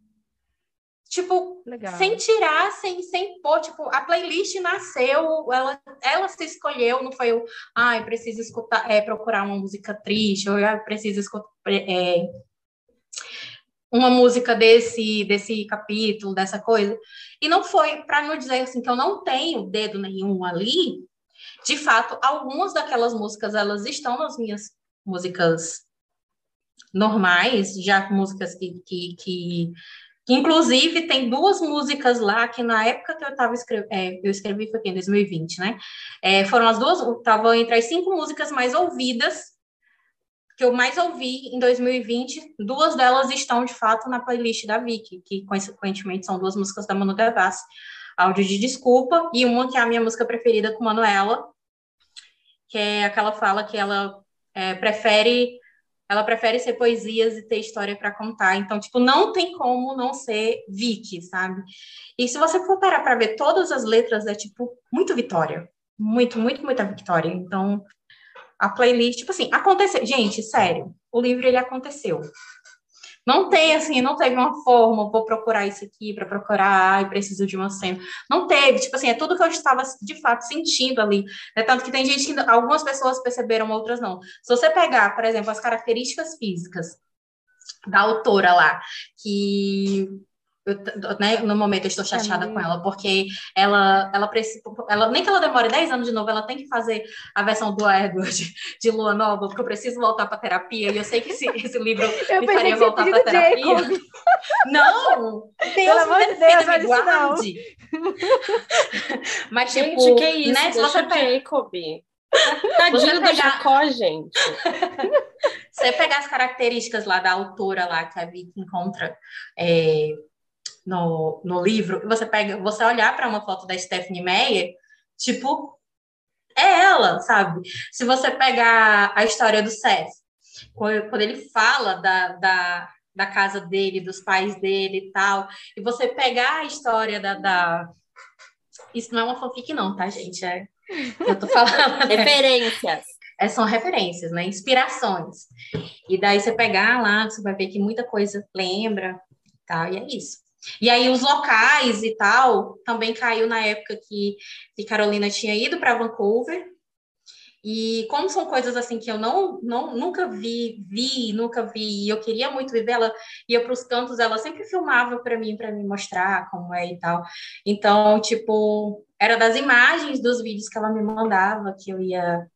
Tipo, Legal. sem tirar, sem, sem pôr, tipo, a playlist nasceu, ela, ela se escolheu, não foi eu, ai, ah, preciso escutar, é, procurar uma música triste, ou eu preciso escutar é, uma música desse, desse capítulo, dessa coisa. E não foi para não dizer assim que eu não tenho dedo nenhum ali, de fato, algumas daquelas músicas elas estão nas minhas músicas normais, já músicas que, que, que, inclusive tem duas músicas lá que na época que eu estava escrevendo, é, eu escrevi foi aqui em 2020, né? É, foram as duas, estavam entre as cinco músicas mais ouvidas que eu mais ouvi em 2020, duas delas estão de fato na playlist da Vicky, que consequentemente são duas músicas da Manu Gavassi áudio de desculpa, e uma que é a minha música preferida com Manuela, que é aquela fala que ela é, prefere ela prefere ser poesias e ter história para contar. Então, tipo, não tem como não ser Vicky, sabe? E se você for parar para ver todas as letras, é tipo muito vitória. Muito, muito, muita vitória. Então, a playlist, tipo assim, aconteceu. Gente, sério, o livro ele aconteceu. Não tem assim, não teve uma forma, vou procurar isso aqui para procurar, e preciso de uma cena. Não teve, tipo assim, é tudo que eu estava de fato sentindo ali. Né? Tanto que tem gente que algumas pessoas perceberam, outras não. Se você pegar, por exemplo, as características físicas da autora lá, que eu, né, no momento eu estou chateada com ela, porque ela, ela precisa, ela, nem que ela demore 10 anos de novo, ela tem que fazer a versão do Edward de Lua Nova, porque eu preciso voltar para terapia, e eu sei que esse, esse livro [laughs] eu me faria voltar para terapia. Jacob. [laughs] Não! Deus Pelo amor de Deus, me guarde. [laughs] Mas, gente, tipo, que é isso? Né, se você. Jacob. Tadinho pegar... do Jacó, gente. você pegar as características lá da autora lá que a Vicky encontra é, no, no livro, você pega, você olhar para uma foto da Stephanie Meyer, tipo, é ela, sabe? Se você pegar a história do Seth, quando ele fala da, da, da casa dele, dos pais dele e tal, e você pegar a história da, da... Isso não é uma fanfic, não, tá, gente? É... Eu tô falando. Né? Referências. É, são referências, né? Inspirações. E daí você pegar lá, você vai ver que muita coisa lembra, tá? E é isso. E aí os locais e tal também caiu na época que, que Carolina tinha ido para Vancouver. E como são coisas assim que eu não, não nunca vi, vi, nunca vi, e eu queria muito viver, ela ia para os cantos, ela sempre filmava para mim, para me mostrar como é e tal. Então, tipo, era das imagens dos vídeos que ela me mandava que eu ia.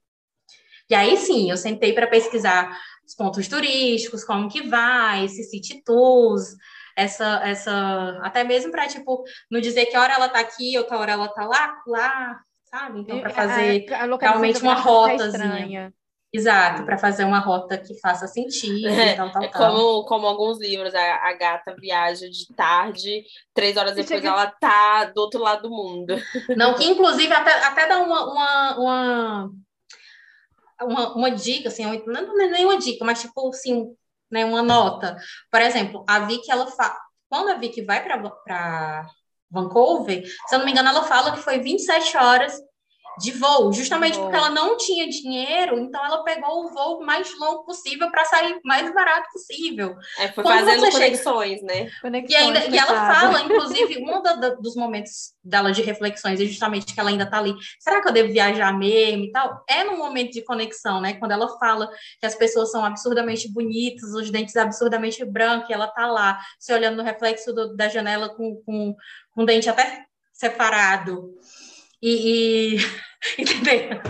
E aí sim, eu sentei para pesquisar os pontos turísticos, como que vai, esse city tours, essa, essa, até mesmo para tipo, não dizer que hora ela está aqui, outra hora ela está lá, lá, sabe? Então, para fazer a, a realmente uma rotazinha. Exato, para fazer uma rota que faça sentido é, tal, tal, é como, como alguns livros, a, a, gata viaja de tarde, três horas depois chega... ela tá do outro lado do mundo. [laughs] Não, que inclusive até, até dá uma, uma, uma, uma, uma dica, assim, não é nem uma dica, mas tipo assim, né, uma nota. Por exemplo, a Vicky, ela fala, quando a Vicky vai para Vancouver, se eu não me engano, ela fala que foi 27 horas de voo, justamente porque ela não tinha dinheiro, então ela pegou o voo mais longo possível para sair mais barato possível. É, foi Quando fazendo conexões, chega... né? Conexões, e, ainda, e ela fala, [laughs] inclusive, um da, da, dos momentos dela de reflexões é justamente que ela ainda está ali. Será que eu devo viajar mesmo e tal? É no momento de conexão, né? Quando ela fala que as pessoas são absurdamente bonitas, os dentes absurdamente brancos, e ela tá lá, se olhando no reflexo do, da janela com, com, com o dente até separado e, e [laughs] entendeu?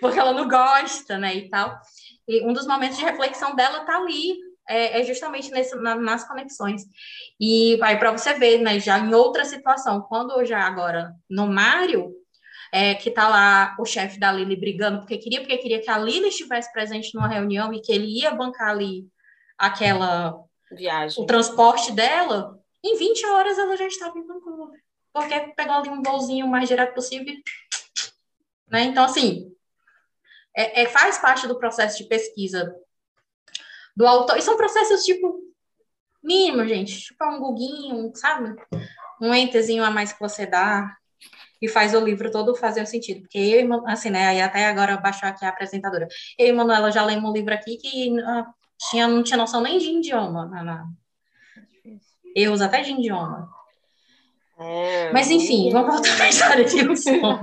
Porque ela não gosta, né, e tal. E um dos momentos de reflexão dela tá ali, é, é justamente nesse, na, nas conexões. E aí para você ver, né, já em outra situação, quando já agora no Mário, é, que tá lá o chefe da Lili brigando porque queria, porque queria que a Lili estivesse presente numa reunião e que ele ia bancar ali aquela viagem, o transporte dela, em 20 horas ela já estava em Vancouver porque pegou ali um voozinho mais direto possível. Né? Então, assim, é, é, faz parte do processo de pesquisa do autor. E são processos, tipo, mínimos, gente. Tipo, um guguinho, sabe? Um entezinho a mais que você dá e faz o livro todo fazer sentido. Porque eu, assim, né? Aí até agora baixou aqui a apresentadora. Eu e Manuela já lemos um livro aqui que uh, tinha, não tinha noção nem de idioma. Né? Erros até de idioma. É, Mas enfim, vamos voltar para a história de [laughs] um sonho.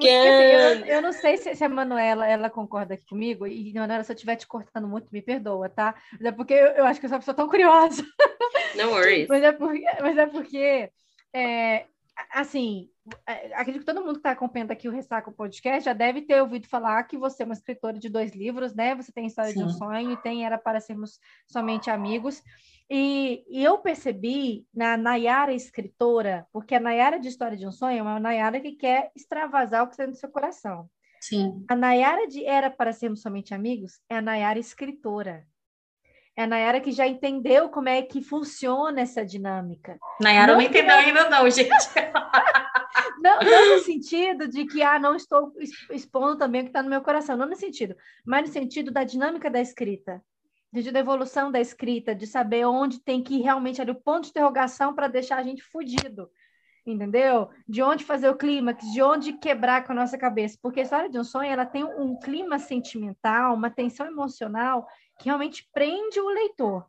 eu, eu não sei se, se, a Manuela ela concorda aqui comigo, e Manuela, se eu estiver te cortando muito, me perdoa, tá? Mas é porque eu, eu acho que eu sou uma pessoa tão curiosa. Não worries. Mas é porque, mas é porque é, assim, é, acredito que todo mundo que está acompanhando aqui o Ressaca Podcast já deve ter ouvido falar que você é uma escritora de dois livros, né? Você tem História Sim. de um Sonho e tem Era para Sermos Somente Amigos. E, e, eu percebi na Nayara escritora, porque a Nayara de História de um Sonho é uma Nayara que quer extravasar o que está no seu coração. Sim. A Nayara de Era para Sermos Somente Amigos é a Nayara escritora. É a Nayara que já entendeu como é que funciona essa dinâmica. Nayara não, não entendeu ainda não, gente. [laughs] não, não no sentido de que ah, não estou expondo também o que está no meu coração, não no sentido, mas no sentido da dinâmica da escrita de evolução da escrita, de saber onde tem que ir realmente ali o ponto de interrogação para deixar a gente fudido, entendeu? De onde fazer o clímax, de onde quebrar com a nossa cabeça, porque a história de um sonho ela tem um clima sentimental, uma tensão emocional que realmente prende o leitor.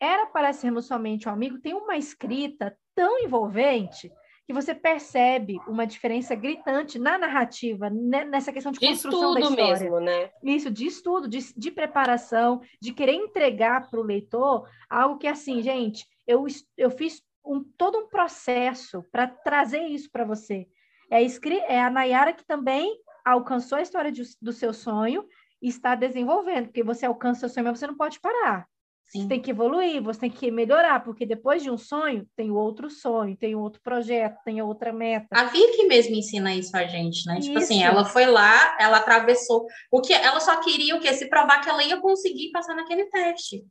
Era para sermos somente um amigo, tem uma escrita tão envolvente que você percebe uma diferença gritante na narrativa, né, nessa questão de, construção da história. mesmo, né? Isso, de estudo, de, de preparação, de querer entregar para o leitor algo que, assim, gente, eu, eu fiz um, todo um processo para trazer isso para você. É, é a Nayara que também alcançou a história de, do seu sonho e está desenvolvendo, porque você alcança o seu sonho, mas você não pode parar. Sim. Você tem que evoluir, você tem que melhorar, porque depois de um sonho, tem outro sonho, tem outro projeto, tem outra meta. A Vicky mesmo ensina isso a gente, né? Isso. Tipo assim, ela foi lá, ela atravessou. O que ela só queria o quê? Se provar que ela ia conseguir passar naquele teste.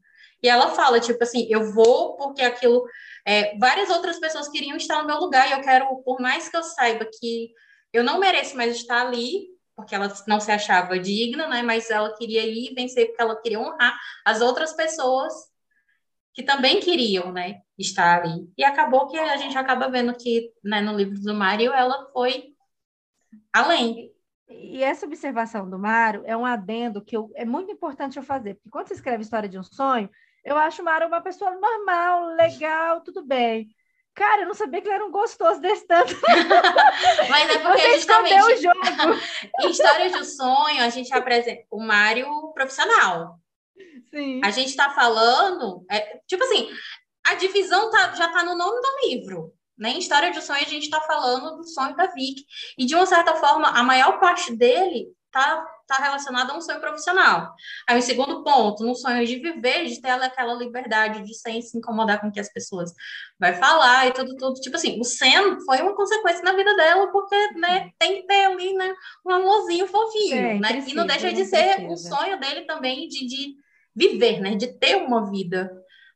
E ela fala, tipo assim, eu vou porque aquilo. É, várias outras pessoas queriam estar no meu lugar e eu quero, por mais que eu saiba que eu não mereço mais estar ali, porque ela não se achava digna, né? Mas ela queria ir vencer porque ela queria honrar as outras pessoas que também queriam, né, estar ali. E acabou que a gente acaba vendo que, né, no livro do Mário, ela foi além. E essa observação do Mário é um adendo que eu, é muito importante eu fazer, porque quando você escreve História de um Sonho, eu acho o Mário uma pessoa normal, legal, tudo bem. Cara, eu não sabia que ele era um gostoso desse tanto. [laughs] Mas é porque Você justamente o jogo. [laughs] em História de Sonho, a gente apresenta o Mário profissional. Sim. A gente está falando, é, tipo assim, a divisão tá, já está no nome do livro. Né? Em História de Sonho, a gente está falando do sonho da Vic. E, de uma certa forma, a maior parte dele está tá relacionado a um sonho profissional. Aí o segundo ponto, no sonho de viver, de ter aquela liberdade de sem se incomodar com o que as pessoas vai falar e tudo, tudo. Tipo assim, o Sen foi uma consequência na vida dela, porque, né, tem que ter ali, né, um amorzinho fofinho, é, né? Precisa, e não deixa de ser precisa. o sonho dele também de, de viver, né, de ter uma vida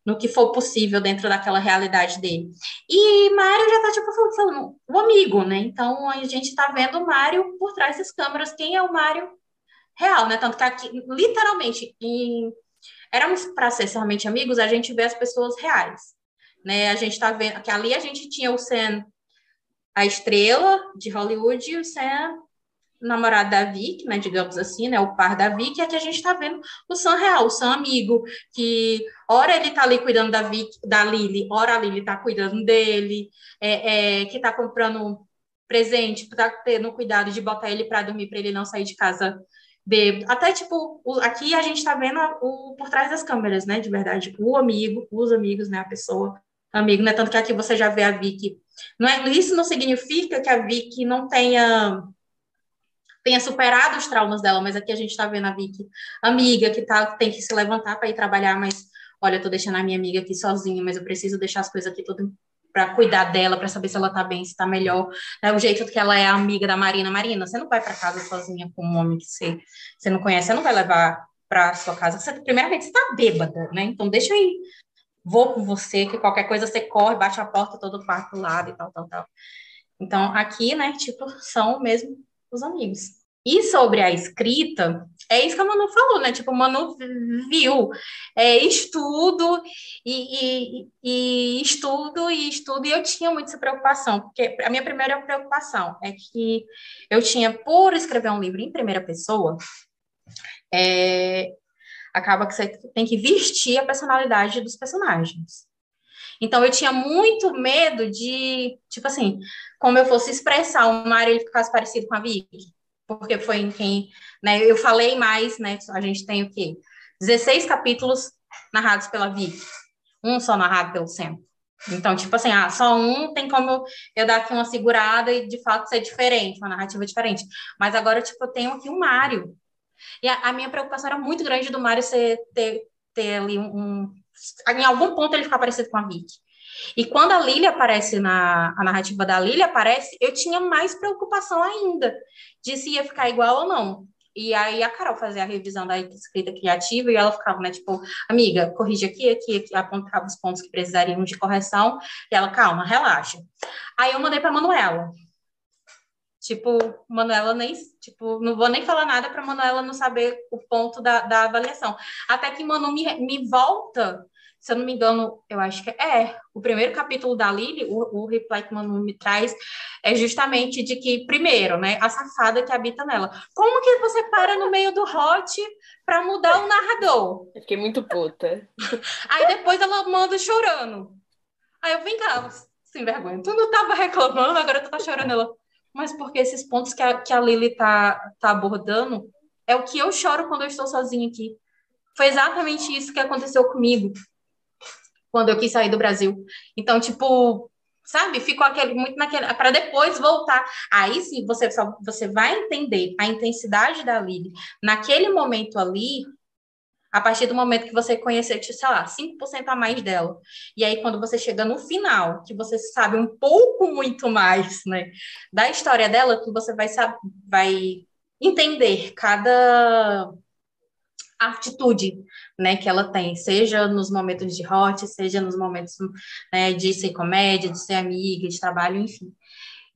no que for possível dentro daquela realidade dele. E Mário já tá, tipo, falando, o amigo, né? Então, a gente tá vendo o Mário por trás das câmeras. Quem é o Mário real, né? Tanto que aqui, literalmente, em... éramos para ser realmente amigos, a gente vê as pessoas reais, né? A gente tá vendo que ali a gente tinha o Sam, a estrela de Hollywood, e o Sam namorado da Vic, né, digamos assim, né, o par da Vic, é que a gente está vendo o Sam real, o Sam amigo, que ora ele está ali cuidando da Vic, da Lily, ora a Lily está cuidando dele, é, é, que está comprando presente, está tendo cuidado de botar ele para dormir, para ele não sair de casa bêbado. Até, tipo, aqui a gente está vendo o por trás das câmeras, né, de verdade, o amigo, os amigos, né, a pessoa amigo, né, tanto que aqui você já vê a Vic. Não é, isso não significa que a Vic não tenha tenha superado os traumas dela, mas aqui a gente está vendo a Vicky, amiga, que tá, tem que se levantar para ir trabalhar, mas olha, eu tô deixando a minha amiga aqui sozinha, mas eu preciso deixar as coisas aqui tudo para cuidar dela, para saber se ela tá bem, se tá melhor. Né? O jeito que ela é amiga da Marina. Marina, você não vai para casa sozinha com um homem que você, você não conhece, você não vai levar para sua casa. Você, primeiramente, você tá bêbada, né? Então deixa aí. Vou com você, que qualquer coisa você corre, bate a porta todo quarto lado e tal, tal, tal. Então, aqui, né, tipo, são mesmo os amigos. E sobre a escrita, é isso que a Manu falou, né? Tipo, a Manu viu é, estudo e, e, e, estudo e estudo, e eu tinha muita essa preocupação, porque a minha primeira preocupação é que eu tinha, por escrever um livro em primeira pessoa, é, acaba que você tem que vestir a personalidade dos personagens. Então, eu tinha muito medo de, tipo assim, como eu fosse expressar o Mário, ele ficasse parecido com a Vicky, porque foi em quem, né, eu falei mais, né, a gente tem o quê? 16 capítulos narrados pela Vicky, um só narrado pelo Sam. Então, tipo assim, ah, só um tem como eu dar aqui uma segurada e de fato ser diferente, uma narrativa diferente. Mas agora, tipo, eu tenho aqui o Mário. E a, a, minha preocupação era muito grande do Mário ser, ter, ter ali um, um, Em algum ponto ele ficar parecido com a Vicky. E quando a Lília aparece na a narrativa da Lília aparece, eu tinha mais preocupação ainda de se ia ficar igual ou não. E aí a Carol fazia a revisão da escrita criativa e ela ficava, né, tipo, amiga, corrige aqui, aqui, aqui, apontava os pontos que precisariam de correção. E ela, calma, relaxa. Aí eu mandei para Manuela. Tipo, Manuela nem, tipo, não vou nem falar nada para Manuela não saber o ponto da, da avaliação. Até que Manu me, me volta se eu não me engano, eu acho que é, o primeiro capítulo da Lily, o, o reply que o Manu me traz, é justamente de que, primeiro, né, a safada que habita nela. Como que você para no meio do hot para mudar o narrador? Eu fiquei muito puta. [laughs] Aí depois ela manda chorando. Aí eu, vem cá, sem vergonha. Tu não tava reclamando, agora tu tá chorando. Ela, mas porque esses pontos que a, que a Lily tá, tá abordando é o que eu choro quando eu estou sozinha aqui. Foi exatamente isso que aconteceu comigo quando eu quis sair do Brasil. Então, tipo, sabe? Ficou aquele muito naquele para depois voltar. Aí sim, você só você vai entender a intensidade da Lily naquele momento ali, a partir do momento que você conhecer, sei lá, 5% a mais dela. E aí quando você chega no final, que você sabe um pouco muito mais, né, da história dela, que você vai vai entender cada atitude né, que ela tem, seja nos momentos de hot, seja nos momentos né, de ser comédia, de ser amiga, de trabalho, enfim.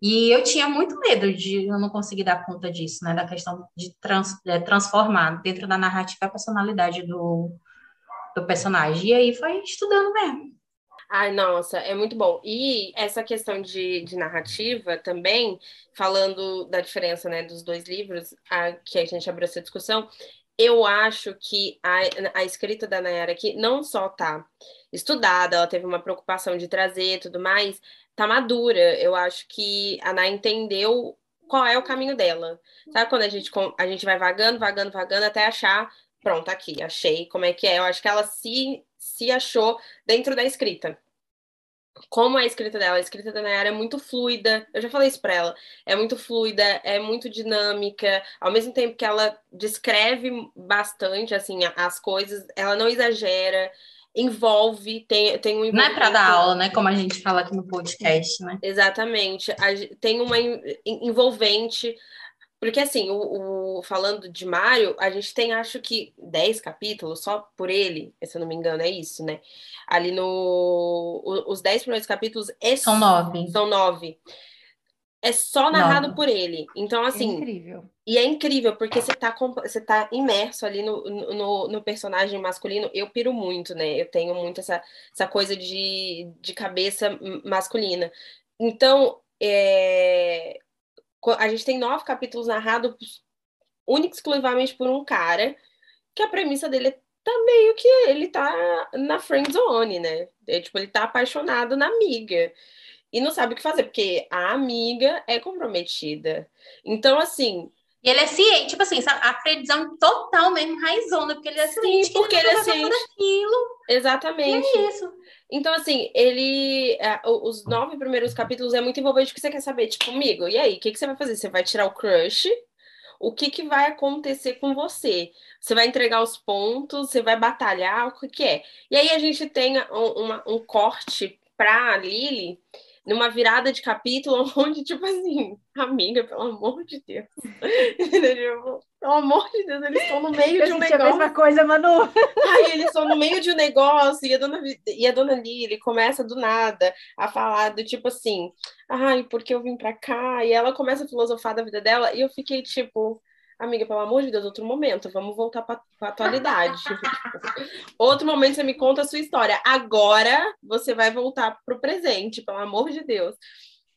E eu tinha muito medo de eu não conseguir dar conta disso, né, da questão de trans, é, transformar dentro da narrativa a personalidade do, do personagem. E aí foi estudando mesmo. Ai, nossa, é muito bom. E essa questão de, de narrativa também, falando da diferença né, dos dois livros, a, que a gente abriu essa discussão, eu acho que a, a escrita da Nayara aqui não só tá estudada, ela teve uma preocupação de trazer tudo mais, tá madura. Eu acho que a Nay entendeu qual é o caminho dela. Sabe quando a gente, a gente vai vagando, vagando, vagando até achar, pronto, aqui, achei como é que é. Eu acho que ela se, se achou dentro da escrita como a escrita dela, a escrita da Nayara é muito fluida, eu já falei isso para ela, é muito fluida, é muito dinâmica, ao mesmo tempo que ela descreve bastante, assim, as coisas, ela não exagera, envolve, tem, tem um Não é para dar aula, né, como a gente fala aqui no podcast, né? Exatamente, tem uma envolvente, porque, assim, o, o, falando de Mário, a gente tem, acho que, 10 capítulos só por ele, se eu não me engano, é isso, né? Ali no. O, os 10 primeiros capítulos. É, são nove. São nove. É só narrado nove. por ele. Então, assim. É incrível. E é incrível, porque você tá, você tá imerso ali no, no, no, personagem masculino. Eu piro muito, né? Eu tenho muito essa, essa coisa de, de cabeça masculina. Então, é, a gente tem nove capítulos narrados única exclusivamente por um cara, que a premissa dele tá meio que ele tá na friend zone, né? É, tipo, ele tá apaixonado na amiga. E não sabe o que fazer, porque a amiga é comprometida. Então, assim, e ele é ciente, tipo assim, a friendzone total mesmo, raizona, porque ele é ciente Sim, porque ele, ele é ciente. Aquilo. Exatamente. E é isso. Então, assim, ele. É, os nove primeiros capítulos é muito envolvente que você quer saber, tipo, amigo, e aí, o que, que você vai fazer? Você vai tirar o crush? O que, que vai acontecer com você? Você vai entregar os pontos, você vai batalhar, o que, que é? E aí a gente tem um, uma, um corte pra Lily numa virada de capítulo [laughs] onde, tipo assim, amiga, pelo amor de Deus. [laughs] Tipo, pelo amor de Deus, eles estão no meio Eu de um negócio. a mesma coisa, Manu. [laughs] Aí eles estão no meio de um negócio e a dona, e a dona Lili começa do nada a falar do tipo assim, ai, porque eu vim pra cá? E ela começa a filosofar da vida dela e eu fiquei tipo, amiga, pelo amor de Deus, outro momento, vamos voltar para a atualidade. [laughs] outro momento você me conta a sua história. Agora você vai voltar para o presente, pelo amor de Deus.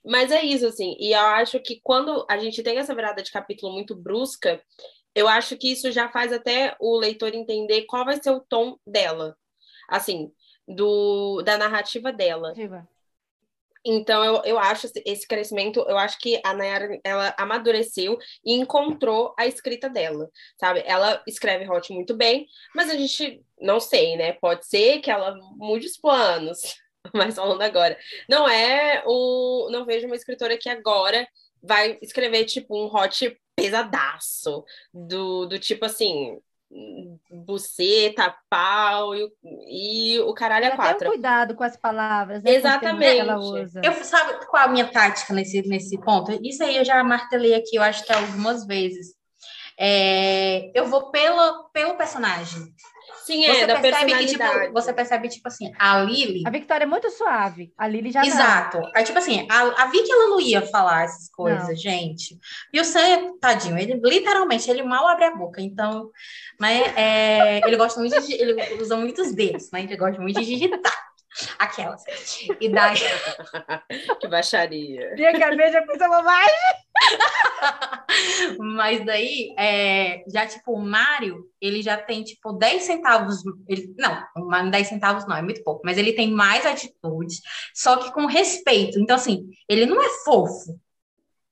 Mas é isso, assim, e eu acho que quando a gente tem essa virada de capítulo muito brusca, eu acho que isso já faz até o leitor entender qual vai ser o tom dela, assim, do da narrativa dela. Diva. Então, eu, eu acho esse crescimento, eu acho que a Nayara, ela amadureceu e encontrou a escrita dela, sabe? Ela escreve hot muito bem, mas a gente não sei, né? Pode ser que ela mude os planos, [laughs] mas falando agora. Não é o... Não vejo uma escritora que agora vai escrever, tipo, um hot pesadaço, do, do tipo assim, buceta, pau e, e o caralho é quatro. Tem cuidado com as palavras. Né, Exatamente. ela usa. Eu sabe qual a minha tática nesse, nesse ponto? Isso aí eu já martelei aqui, eu acho que algumas vezes. É, eu vou pelo, pelo personagem. Sim, é, você da percebe que, tipo, você percebe, tipo assim, a Lily... A Victoria é muito suave, a Lily já Exato. Não. Aí, tipo assim, a, a Vicky, ela não ia falar essas coisas, não. gente. E o Sam, tadinho, ele literalmente, ele mal abre a boca, então, né, é, ele gosta muito de, ele usa muitos dedos, né, ele gosta muito de digitar. Aquelas. E daí. [laughs] que baixaria. Minha cabeça já pensou [laughs] bobagem. Mas daí, é, já tipo, o Mário, ele já tem tipo 10 centavos. Ele, não, 10 centavos não, é muito pouco, mas ele tem mais atitudes, só que com respeito. Então, assim, ele não é fofo,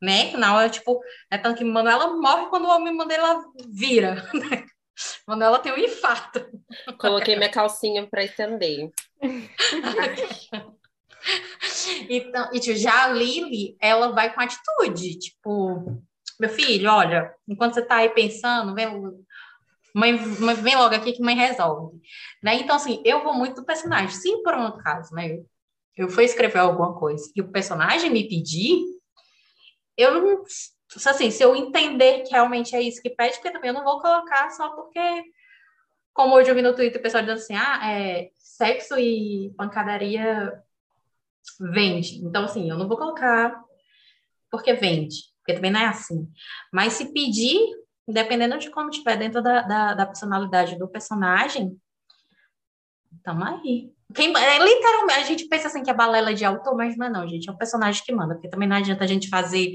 né? Na hora, tipo, é tanto que Manuela morre quando o homem Mandela vira. Né? [laughs] Manuela tem um infarto. Coloquei minha calcinha para estender. Então, e já a Lili, ela vai com atitude, tipo, meu filho, olha, enquanto você tá aí pensando, vem, mãe, mãe, vem logo aqui que mãe resolve. Né? Então, assim, eu vou muito do personagem. Se por um acaso, né, eu, for escrever alguma coisa e o personagem me pedir, eu não assim, se eu entender que realmente é isso que pede, porque também eu não vou colocar só porque, como hoje eu vi no Twitter o pessoal dizendo assim, ah, é, sexo e pancadaria vende. Então, assim, eu não vou colocar porque vende, porque também não é assim. Mas se pedir, dependendo de como estiver dentro da, da, da personalidade do personagem, tamo aí. Quem, é, literalmente, a gente pensa assim que é balela de autor, mas não é não, gente. É o personagem que manda, porque também não adianta a gente fazer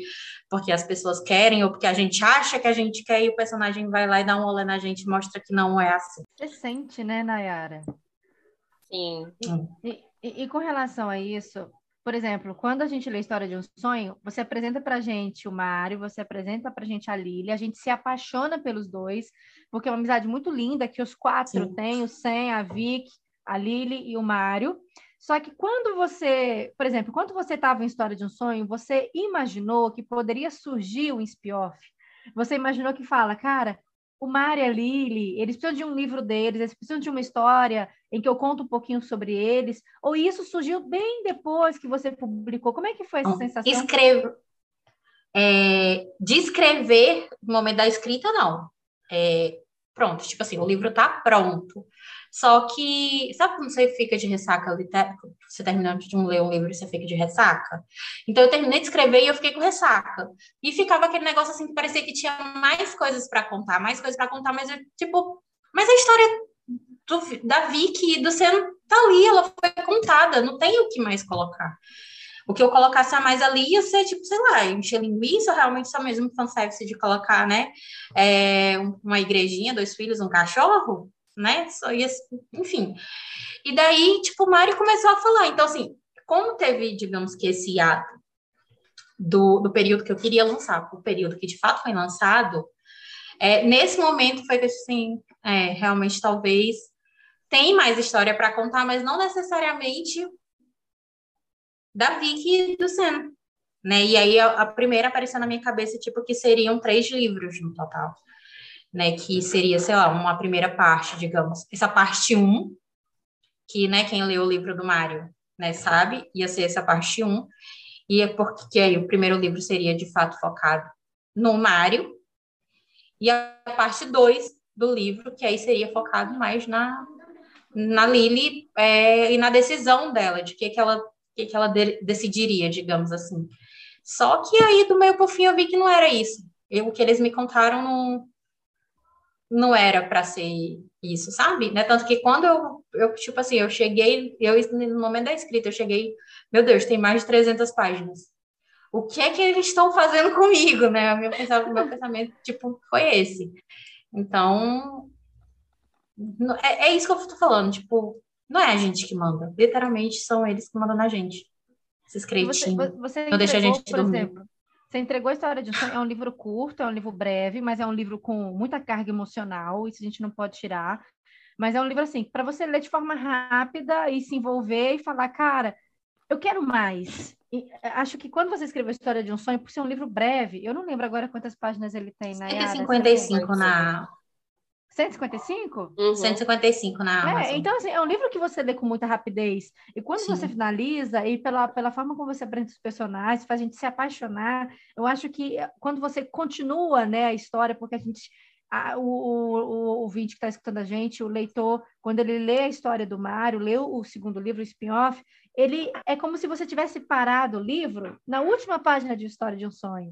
porque as pessoas querem ou porque a gente acha que a gente quer e o personagem vai lá e dá um olé na gente mostra que não é assim. Você sente, né, Nayara? Sim. E, e, e, com relação a isso, por exemplo, quando a gente lê a história de um sonho, você apresenta pra gente o Mário, você apresenta pra gente a Lili, a gente se apaixona pelos dois, porque é uma amizade muito linda que os quatro Sim. têm, o Sen, a Vic, a Lili e o Mário. Só que quando você, por exemplo, quando você estava em História de um Sonho, você imaginou que poderia surgir um spin-off? Você imaginou que fala, cara, o Mário e a Lili, eles precisam de um livro deles, eles precisam de uma história em que eu conto um pouquinho sobre eles, ou isso surgiu bem depois que você publicou? Como é que foi essa sensação? Escrevo. É, de escrever no momento da escrita, não. É, pronto, tipo assim, o livro está pronto. Só que, sabe quando você fica de ressaca, você terminando de ler um livro e você fica de ressaca? Então, eu terminei de escrever e eu fiquei com ressaca. E ficava aquele negócio assim que parecia que tinha mais coisas para contar, mais coisas para contar, mas eu, tipo, mas a história do, da Vicky e do Senna tá ali, ela foi contada, não tem o que mais colocar. O que eu colocasse a mais ali ia ser, tipo, sei lá, encher linguiça, realmente só mesmo fanservice de colocar, né? É, uma igrejinha, dois filhos, um cachorro né? Só ia, enfim. E daí, tipo, o Mário começou a falar. Então, assim, como teve, digamos que esse ato do, do período que eu queria lançar, o período que de fato foi lançado, é, nesse momento foi que, assim, é, realmente talvez tem mais história para contar, mas não necessariamente da Vicky e do Senna. Né? E aí a, a primeira apareceu na minha cabeça, tipo, que seriam três livros no total né, que seria, sei lá, uma primeira parte, digamos, essa parte 1, que, né, quem leu o livro do Mário, né, sabe, ia ser essa parte 1, e é porque aí o primeiro livro seria, de fato, focado no Mário, e a parte 2 do livro, que aí seria focado mais na, na Lily é, e na decisão dela, de que, que ela, que, que ela de, decidiria, digamos assim. Só que aí, do meio pro fim, eu vi que não era isso. Eu, o que eles me contaram não, não era para ser isso, sabe? Né? Tanto que quando eu, eu, tipo assim, eu cheguei, eu no momento da escrita, eu cheguei, meu Deus, tem mais de 300 páginas. O que é que eles estão fazendo [laughs] comigo, né? O meu pensamento, meu pensamento tipo, foi esse. Então, é, é isso que eu tô falando, tipo, não é a gente que manda, literalmente são eles que mandam na gente. Esses cretinos. Você, você não deixa a gente por dormir. exemplo, você entregou a história de um sonho, é um livro curto, é um livro breve, mas é um livro com muita carga emocional, isso a gente não pode tirar. Mas é um livro assim, para você ler de forma rápida e se envolver e falar, cara, eu quero mais. E é, acho que quando você escreveu a história de um sonho, por ser um livro breve, eu não lembro agora quantas páginas ele tem na 155 na 155? Uhum. 155 na Amazon. É, então, assim, é um livro que você lê com muita rapidez. E quando Sim. você finaliza, e pela, pela forma como você apresenta os personagens, faz a gente se apaixonar, eu acho que eh, quando você continua né, a história, porque a gente. A, o, o, o ouvinte que está escutando a gente, o leitor, quando ele lê a história do Mário, lê o segundo livro, o spin-off, ele é como se você tivesse parado o livro na última página de História de um Sonho.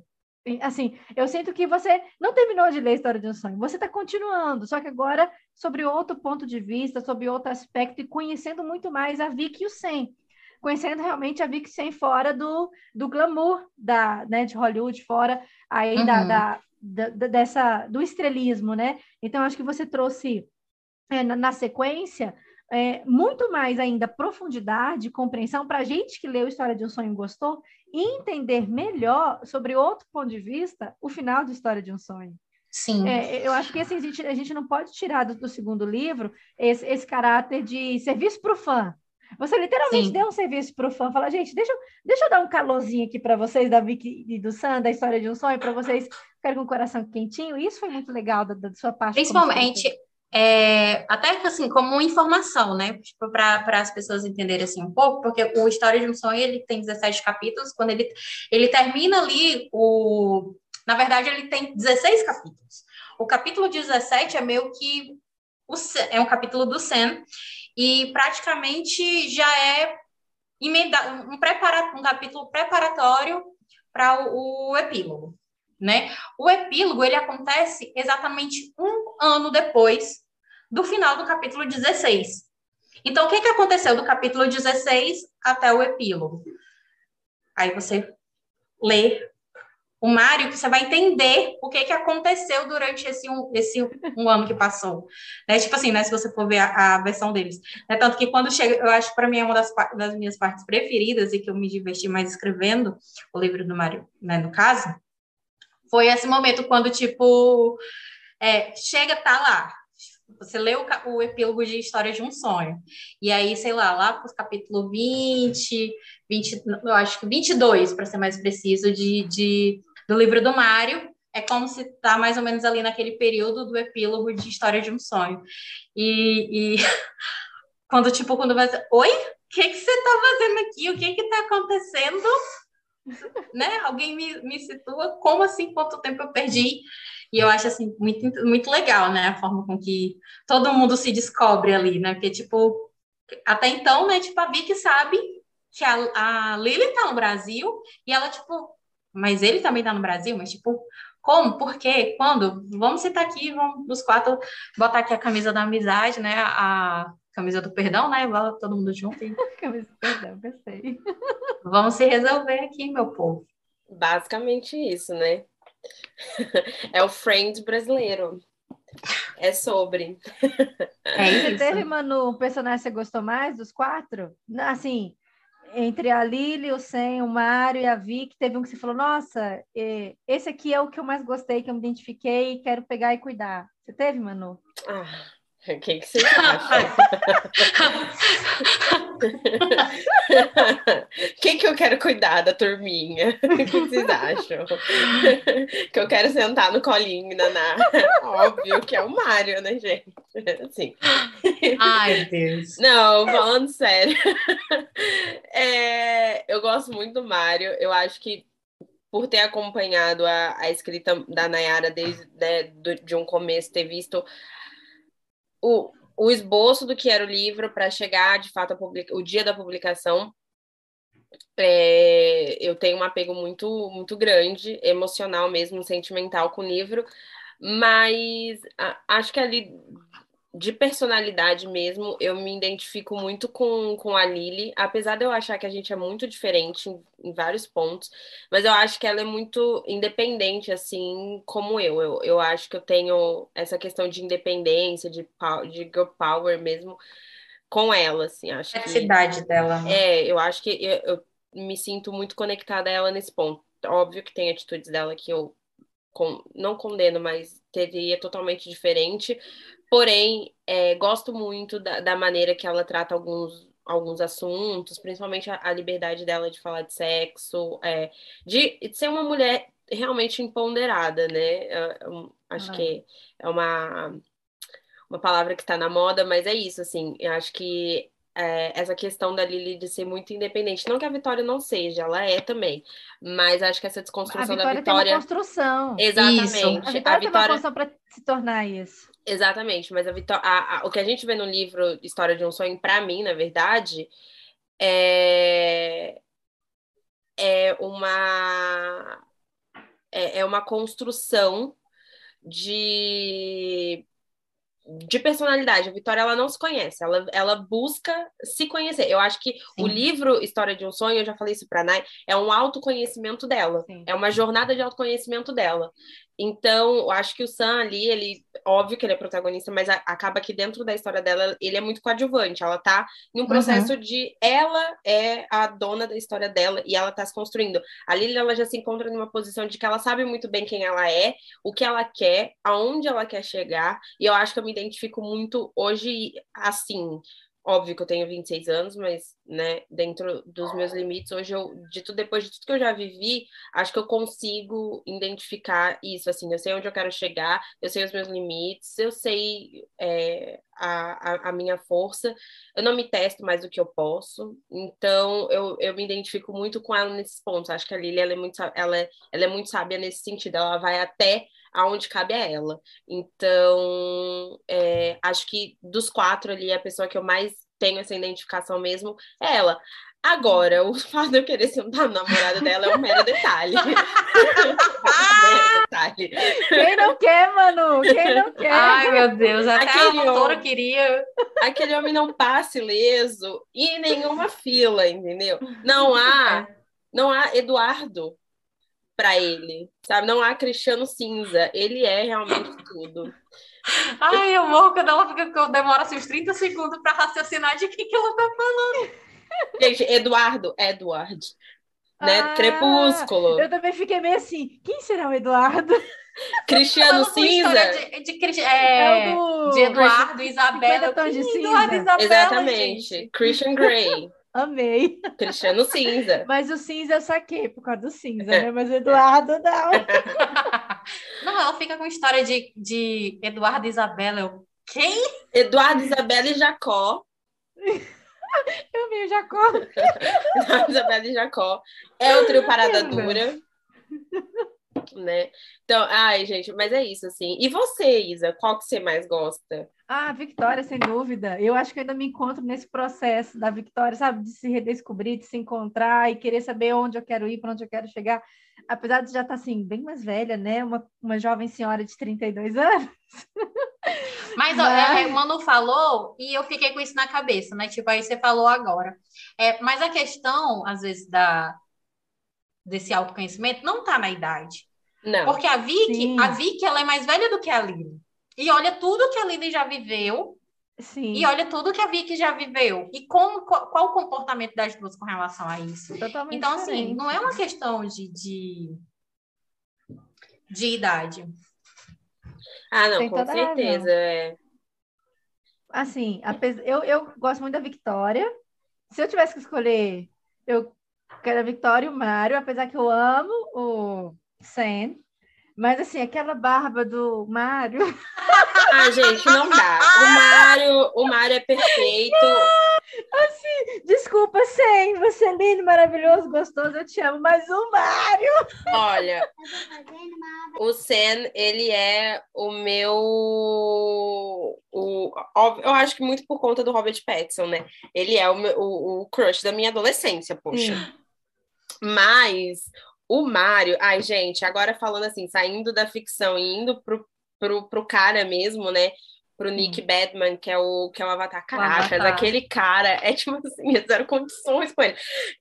Assim, eu sinto que você não terminou de ler a história de um sonho, você está continuando, só que agora sobre outro ponto de vista, sobre outro aspecto e conhecendo muito mais a Vicky e o Sen. Conhecendo realmente a Vicky Sen fora do, do glamour da, né, de Hollywood, fora aí uhum. da, da, da, dessa, do estrelismo, né? Então, acho que você trouxe é, na, na sequência é, muito mais ainda profundidade, compreensão para a gente que leu História de um Sonho e gostou, e entender melhor sobre outro ponto de vista o final de História de um Sonho. Sim. É, eu acho que assim, a, gente, a gente não pode tirar do, do segundo livro esse, esse caráter de serviço para o fã. Você literalmente Sim. deu um serviço para o fã, fala, gente, deixa, deixa eu dar um calorzinho aqui para vocês da Vicky e do Sam, da história de um sonho, para vocês ficarem com o coração quentinho. Isso foi muito legal da, da sua parte. Principalmente, é, até assim, como informação, né? Tipo, para as pessoas entenderem assim um pouco, porque o História de um Sonho ele tem 17 capítulos, quando ele, ele termina ali o. Na verdade, ele tem 16 capítulos. O capítulo 17 é meio que o, é um capítulo do Sen, e praticamente já é um, um capítulo preparatório para o, o epílogo né? O epílogo ele acontece exatamente um ano depois do final do capítulo 16. Então, o que, que aconteceu do capítulo 16 até o epílogo? Aí você lê o Mário, que você vai entender o que, que aconteceu durante esse um, esse um ano que passou. Né? Tipo assim, né? Se você for ver a, a versão deles. É Tanto que quando chega, eu acho que para mim é uma das, das minhas partes preferidas e que eu me diverti mais escrevendo o livro do Mário, né? No caso, foi esse momento quando, tipo, é, chega, tá lá. Você lê o, o, epílogo de História de um Sonho. E aí, sei lá, lá para o capítulo 20, 20, eu acho que 22, para ser mais preciso, de, de, do livro do Mário, é como se tá mais ou menos ali naquele período do epílogo de História de um Sonho. E, e [laughs] quando, tipo, quando vai oi? O que, que você tá fazendo aqui? O que que tá acontecendo? [laughs] né? Alguém me, me situa, como assim, quanto tempo eu perdi? E eu acho, assim, muito, muito legal, né? A forma com que todo mundo se descobre ali, né? Porque, tipo, até então, né? Tipo, a Vicky sabe que a, a Lily tá no Brasil e ela, tipo, mas ele também tá no Brasil, mas, tipo, como? Por quê? Quando? Vamos sentar aqui, vamos os quatro botar aqui a camisa da amizade, né? A, camisa do perdão, né? Igual todo mundo junto. E... [laughs] camisa do perdão, gostei. Vamos se resolver aqui, meu povo. Basicamente isso, né? [laughs] É o Friends brasileiro. É sobre. É [laughs] isso. Você teve, Manu, um personagem que você gostou mais dos quatro? Assim, entre a Lili, o Sen, o Mário e a Vicky, teve um que você falou, nossa, esse aqui é o que eu mais gostei, que eu me identifiquei e quero pegar e cuidar. Você teve, Manu? Ah, o que, que você acha? [laughs] Quem que eu quero cuidar da turminha? O que, que vocês acham? que eu quero sentar no colinho, Naná. Óbvio que é o Mário, né, gente? Assim. Ai, [laughs] Deus. Não, falando sério. É, eu gosto muito do Mário. Eu acho que por ter acompanhado a, a escrita da Nayara desde né, do, de um começo, ter visto o, o esboço do que era o livro para chegar, de fato, publica... o dia da publicação. É, eu tenho um apego muito, muito grande, emocional mesmo, sentimental com o livro, mas acho que ali de personalidade mesmo, eu me identifico muito com, com a Lily, apesar de eu achar que a gente é muito diferente em, em, vários pontos, mas eu acho que ela é muito independente, assim como eu. Eu, eu acho que eu tenho essa questão de independência, de, de girl power mesmo com ela, assim, acho a cidade dela. Né? É, eu acho que eu, eu me sinto muito conectada a ela nesse ponto. Óbvio que tem atitudes dela que eu com, não condeno, mas teria totalmente diferente, Porém, é, gosto muito da, da, maneira que ela trata alguns, alguns assuntos, principalmente a, a liberdade dela de falar de sexo, é, de, de, ser uma mulher realmente empoderada, né? Eu, acho que é uma, uma palavra que está na moda, mas é isso, assim, eu acho que é, essa questão da Lili de ser muito independente. Não que a Vitória não seja, ela é também. Mas acho que essa desconstrução da Vitória. Tem uma construção. Exatamente. Isso. A Vitória, a Vitória... tem uma construção para se tornar isso. Exatamente, mas a Vitória, a, a, o que a gente vê no livro História de um Sonho, para mim, na verdade, é, é uma é, é uma construção de de personalidade. A Vitória ela não se conhece, ela, ela busca se conhecer. Eu acho que Sim. o livro História de um Sonho, eu já falei isso para Nai, é um autoconhecimento dela. Sim. É uma jornada de autoconhecimento dela. Então, eu acho que o Sam ali, ele, óbvio que ele é protagonista, mas a, acaba que dentro da história dela, ele é muito coadjuvante. Ela tá em um processo uhum. de ela é a dona da história dela e ela tá se construindo. A Lily, ela já se encontra numa posição de que ela sabe muito bem quem ela é, o que ela quer, aonde ela quer chegar, e eu acho que eu me identifico muito hoje assim. Óbvio que eu tenho 26 anos, mas, né, dentro dos meus limites, hoje eu, de tudo, depois de tudo que eu já vivi, acho que eu consigo identificar isso, assim, eu sei onde eu quero chegar, eu sei os meus limites, eu sei é, a, a, a, minha força, eu não me testo mais do que eu posso, então eu, eu me identifico muito com ela nesses pontos, acho que a Lili, ela é muito, ela, é, ela é muito sábia nesse sentido, ela vai até aonde cabe a ela. Então, é, acho que dos quatro ali, a pessoa que eu mais tenho essa identificação mesmo é ela. Agora, o [laughs] fato de eu querer sentar no namorado dela é um mero detalhe. [laughs] mero detalhe. Quem não quer, mano? Quem não [laughs] quer? Ai, meu Deus, até aquele a autora homem, queria. Aquele homem não passe leso em nenhuma fila, entendeu? Não há, não há Eduardo para ele, sabe? Não há Cristiano Cinza, ele é realmente tudo. Ai, eu morro quando ela fica, eu demoro assim, uns 30 segundos para raciocinar de que, que ela tá falando. Gente, Eduardo, Edward, né? Ah, Crepúsculo. Eu também fiquei meio assim, quem será o Eduardo? Cristiano Cinza. De, de, de, é, é do... de Eduardo e Isabela. De cinza. Eduardo, Isabela, Exatamente. Gente. Christian Grey. Amei. Cristiano cinza. [laughs] Mas o cinza eu saquei por causa do cinza, né? Mas o Eduardo não. [laughs] não, ela fica com história de, de Eduardo e Isabela. Eu, quem? Eduardo, Isabela e Jacó. [laughs] eu vi o Jacó. Eduardo, Isabela e Jacó. É o trio Parada Dura. Né? Então, ai, gente, mas é isso, assim. E você, Isa, qual que você mais gosta? Ah, Victória, sem dúvida. Eu acho que ainda me encontro nesse processo da Victória, sabe? De se redescobrir, de se encontrar e querer saber onde eu quero ir, para onde eu quero chegar. Apesar de já estar, tá, assim, bem mais velha, né? Uma, uma jovem senhora de 32 anos. [laughs] Mas, ó, mas... É, o Manu falou e eu fiquei com isso na cabeça, né? Tipo, aí você falou agora. É, mas a questão, às vezes, da, desse autoconhecimento não está na idade. Não. Porque a Vicky, Sim. a Vicky, ela é mais velha do que a Lili. E olha tudo que a Lili já viveu. Sim. E olha tudo que a Vicky já viveu. E como, qual, qual o comportamento das duas com relação a isso. Totalmente então, assim, diferente. assim, não é uma questão de, de, de idade. Ah, não, Tem com certeza. É. Assim, eu, eu gosto muito da Victoria. Se eu tivesse que escolher, eu quero a Victoria e o Mário, apesar que eu amo o Sam. Mas assim, aquela barba do Mário. [laughs] Ah, gente, não dá. O Mário, o Mário é perfeito. [laughs] Assim, desculpa, Sam, você é lindo, maravilhoso, gostoso, eu te amo, mas o Mário. Olha, o Sam, ele é o meu. O, eu acho que muito por conta do Robert Pattinson, né? Ele é o, meu, o, o crush da minha adolescência, poxa. Sim. Mas o Mário, ai, gente, agora falando assim, saindo da ficção e indo pro, pro, pro cara mesmo, né? Pro Nick hum. Batman, que é o, que é o Avatar. Caracas, o aquele cara é tipo assim, zero condições com ele.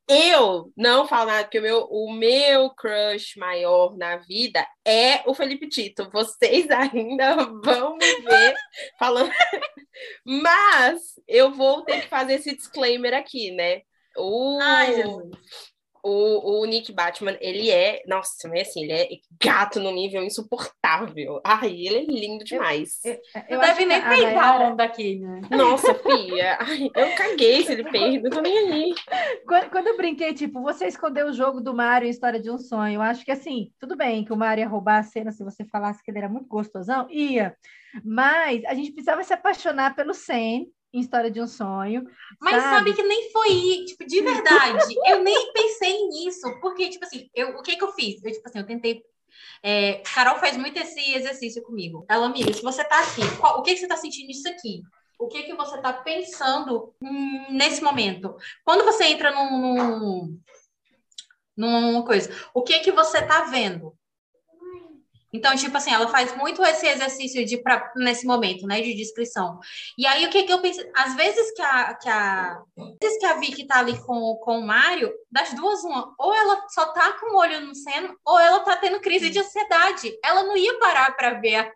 Eu não falo nada, porque o meu, o meu crush maior na vida é o Felipe Tito. Vocês [laughs] ainda vão me ver falando. [laughs] Mas eu vou ter que fazer esse disclaimer aqui, né? O... Ai, Jesus o, o Nick Batman, ele é, nossa, mas assim, ele é gato no nível insuportável. Ai, ele é lindo demais. Eu, eu, eu deve nem peidar onda aqui, né? Nossa, filha, ai, eu caguei se ele peida, não tô nem aí. Quando, quando, eu brinquei, tipo, você escondeu o jogo do Mario em História de um Sonho, eu acho que assim, tudo bem que o Mario ia roubar a cena se você falasse que ele era muito gostosão, ia. Mas a gente precisava se apaixonar pelo Sam, em História de um Sonho. Mas sabe, sabe que nem foi, tipo, de verdade. eu nem pensei nisso, porque, tipo assim, eu, o que que eu fiz? Eu, tipo assim, eu tentei. É, Carol faz muito esse exercício comigo. Ela, amiga, se você tá aqui, qual, o que, que você tá sentindo nisso aqui? O que que você tá pensando nesse momento? Quando você entra num, num, numa coisa, o que que você tá vendo? Então, tipo assim, ela faz muito esse exercício de pra, nesse momento, né, de descrição. E aí, o que que eu penso? Às vezes que a, que a, vezes que a Vicky tá ali com, com o Mário, das duas, uma, ou ela só tá com o olho no seno, ou ela tá tendo crise de ansiedade. Ela não ia parar para ver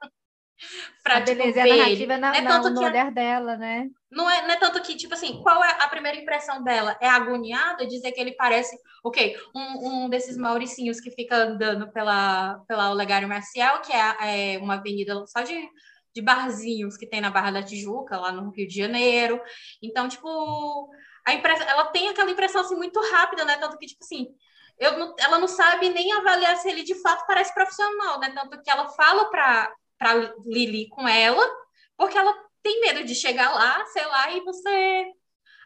[laughs] pra, a tipo, beleza ver. a narrativa na, é tanto no que olhar dela, né? Não é, não é tanto que, tipo assim, qual é a primeira impressão dela? É agoniada, dizer que ele parece, ok, um, um desses mauricinhos que fica andando pela, pela Olegário Marcial, que é, é uma avenida só de, de barzinhos que tem na Barra da Tijuca, lá no Rio de Janeiro. Então, tipo, a impressão, ela tem aquela impressão assim muito rápida, né? Tanto que, tipo assim, eu não, ela não sabe nem avaliar se ele de fato parece profissional, né? Tanto que ela fala para para Lili com ela, porque ela tem medo de chegar lá, sei lá, e você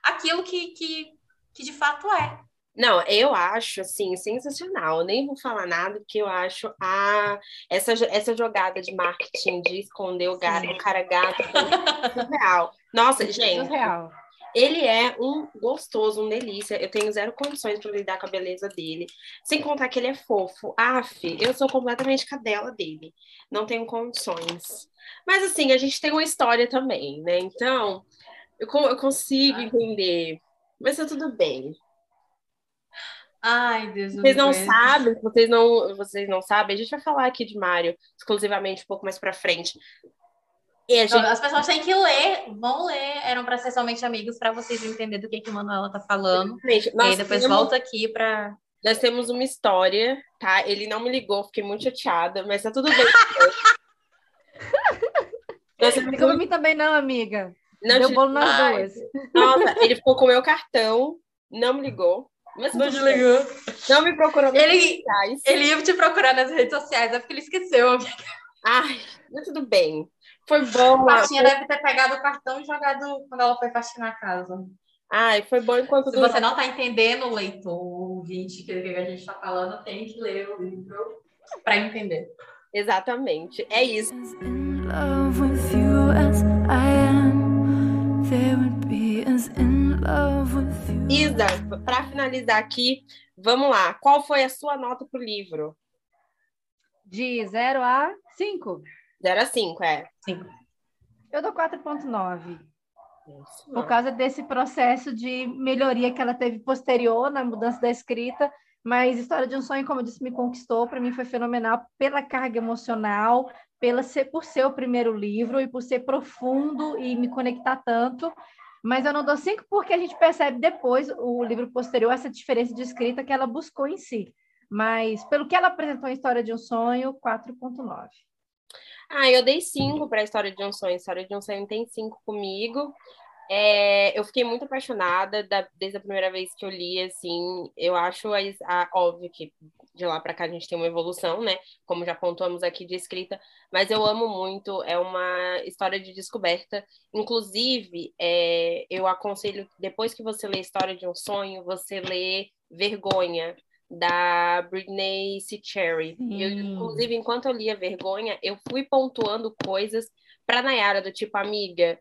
aquilo que, que, que de fato é. Não, eu acho assim sensacional. Eu nem vou falar nada porque eu acho a essa, essa jogada de marketing de esconder o, gato, o cara gato [laughs] real. Nossa, gente. Real. Ele é um gostoso, um delícia. Eu tenho zero condições para lidar com a beleza dele. Sem contar que ele é fofo. Aff, eu sou completamente cadela dele. Não tenho condições. Mas assim, a gente tem uma história também, né? Então, eu, eu consigo entender. Mas tá tudo bem. Ai, Deus Vocês não Deus. sabem, vocês não, vocês não sabem, a gente vai falar aqui de Mario exclusivamente um pouco mais para frente. Gente... As pessoas têm que ler, vão ler, eram para ser somente amigos para vocês entenderem do que, que Manuela tá falando. Exatamente. e aí depois temos... volta aqui para. Nós temos uma história, tá? Ele não me ligou, fiquei muito chateada, mas tá tudo bem. [laughs] Nós temos Ligou muito... mim também não, amiga. Não Deu te... bolo nas Ai, duas. Nossa, ele ficou com o meu cartão, não me ligou. Mas não te ligou. Não me procurou nas ele, redes sociais. Ele ia te procurar nas redes sociais, é porque ele esqueceu, amiga. Ai, mas tudo bem. Foi bom. A Patinha foi... deve ter pegado o cartão e jogado quando ela foi faxinar a casa. Ai, foi bom enquanto. Se você não está entendendo, leitor, ouvinte, que a gente está falando, tem que ler o livro para entender. Exatamente. É isso. Isa, para finalizar aqui, vamos lá. Qual foi a sua nota para o livro? De 0 a 5. 0 a 5, é. 5. Eu dou 4,9. Por causa desse processo de melhoria que ela teve posterior na mudança da escrita. Mas História de um Sonho, como eu disse, me conquistou. Para mim foi fenomenal pela carga emocional, pela ser, por ser o primeiro livro e por ser profundo e me conectar tanto. Mas eu não dou 5 porque a gente percebe depois, o livro posterior, essa diferença de escrita que ela buscou em si. Mas pelo que ela apresentou em História de um Sonho, 4,9. Ah, eu dei cinco para a história de um sonho. História de um sonho tem cinco comigo. É, eu fiquei muito apaixonada da, desde a primeira vez que eu li, assim, eu acho a, a, óbvio que de lá para cá a gente tem uma evolução, né? Como já pontuamos aqui de escrita, mas eu amo muito, é uma história de descoberta. Inclusive, é, eu aconselho, depois que você lê a História de um Sonho, você lê Vergonha, da Britney C. Cherry. Eu, inclusive, enquanto eu lia Vergonha, eu fui pontuando coisas para Nayara, do tipo, amiga,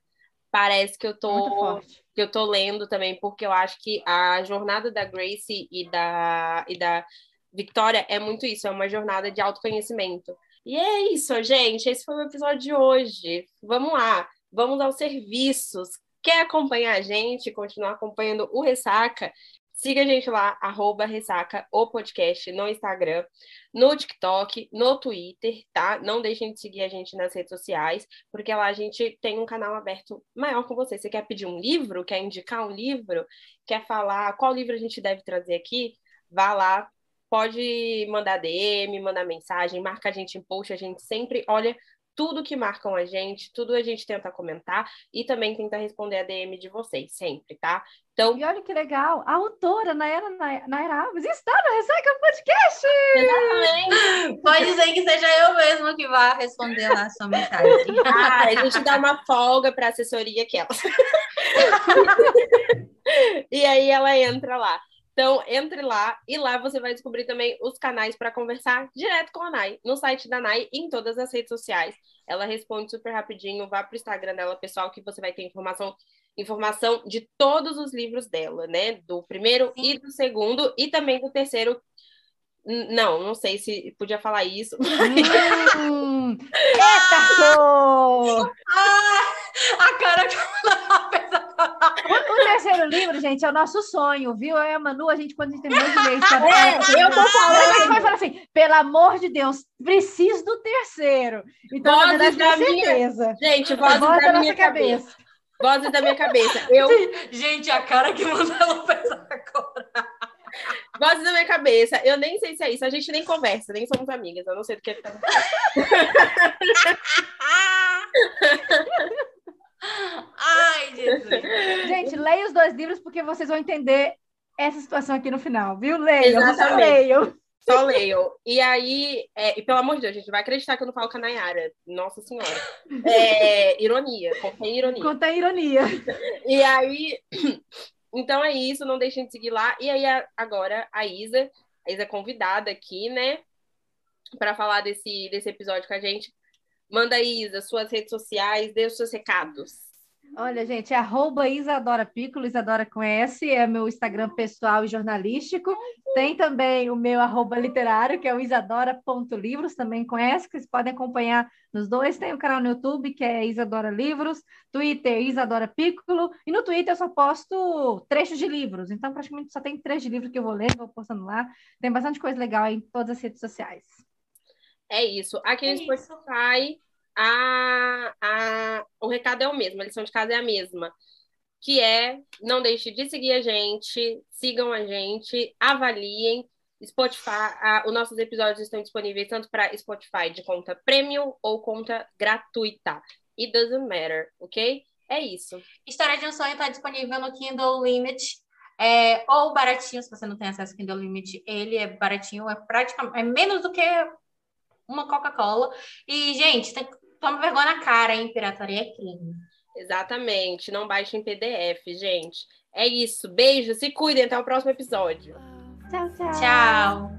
parece que eu tô que eu tô lendo também, porque eu acho que a jornada da Grace e da, e da Victoria é muito isso, é uma jornada de autoconhecimento. E é isso, gente. Esse foi o episódio de hoje. Vamos lá, vamos aos serviços. Quer acompanhar a gente, continuar acompanhando o Ressaca? Siga a gente lá, arroba Ressaca, o podcast, no Instagram, no TikTok, no Twitter, tá? Não deixem de seguir a gente nas redes sociais, porque lá a gente tem um canal aberto maior com você. Você quer pedir um livro, quer indicar um livro, quer falar qual livro a gente deve trazer aqui? Vá lá, pode mandar DM, mandar mensagem, marca a gente em post, a gente sempre olha tudo que marcam a gente, tudo a gente tenta comentar e também tenta responder a DM de vocês, sempre, tá? Então... E olha que legal, a autora Naira, Naira Alves está no Ressaca Podcast! Exatamente! [laughs] Pode dizer que seja eu mesmo que vá responder lá a sua mensagem. Ah, a gente dá uma folga para a assessoria que ela. [laughs] e aí ela entra lá. Então, entre lá e lá você vai descobrir também os canais para conversar direto com a Nai, no site da Nai e em todas as redes sociais. Ela responde super rapidinho, vá para o Instagram dela, pessoal, que você vai ter informação informação de todos os livros dela, né? Do primeiro Sim. e do segundo, e também do terceiro. Não, não sei se podia falar isso. [laughs] Hum, eita, [laughs] ah, a cara que [laughs] o, o terceiro livro, gente, é o nosso sonho, viu? Eu e a Manu, a gente, quando a gente mais de mês, [laughs] sabe? É, eu tô falando. A gente vai falar assim, pelo amor de Deus, preciso do terceiro. Então, vozes na verdade, da certeza. Minha... Gente, vozes voz da, da minha cabeça. cabeça. Vozes da minha cabeça. [laughs] Eu... Gente, a cara que manda ela pensar agora. Vozes na minha cabeça. Eu nem sei se é isso. A gente nem conversa, nem somos amigas. Eu não sei do que ele tá. [laughs] Ai, Jesus. Gente, leia os dois livros porque vocês vão entender essa situação aqui no final, viu? Leiam, só leiam. Só leiam. E aí, é, e pelo amor de Deus, gente, vai acreditar que eu não falo com a Nayara. Nossa Senhora. É, ironia, contém ironia. Contém ironia. E aí, [clears throat] então é isso, não deixem de seguir lá. E aí, agora, a Isa, a Isa é convidada aqui, né, para falar desse, desse episódio com a gente. Manda, Isa, suas redes sociais, dê os seus recados. Olha, gente, arroba Isadora Piccolo, Isadora com S, é meu Instagram pessoal e jornalístico. Tem também o meu arroba literário, que é o isadora.livros, também conhece, que vocês podem acompanhar nos dois. Tem o canal no YouTube, que é Isadora Livros, Twitter, Isadora Piccolo, e no Twitter eu só posto trechos de livros, então praticamente só tem trechos de livros que eu vou ler, vou postando lá. Tem bastante coisa legal em todas as redes sociais. É isso. Aqui é no Spotify, a, a, o recado é o mesmo, a lição de casa é a mesma. Que é, não deixe de seguir a gente, sigam a gente, avaliem. Spotify, a, os nossos episódios estão disponíveis tanto para Spotify de conta premium ou conta gratuita. It doesn't matter, ok? É isso. História de um sonho está disponível no Kindle Limit. É, ou baratinho, se você não tem acesso ao Kindle Limit, ele é baratinho, é praticamente é menos do que uma Coca-Cola. E, gente, tem, toma vergonha na cara, hein? Pirataria é crime. Exatamente. Não baixe em PDF, gente. É isso. Beijo, se cuidem. Até o próximo episódio. Tchau, tchau. Tchau.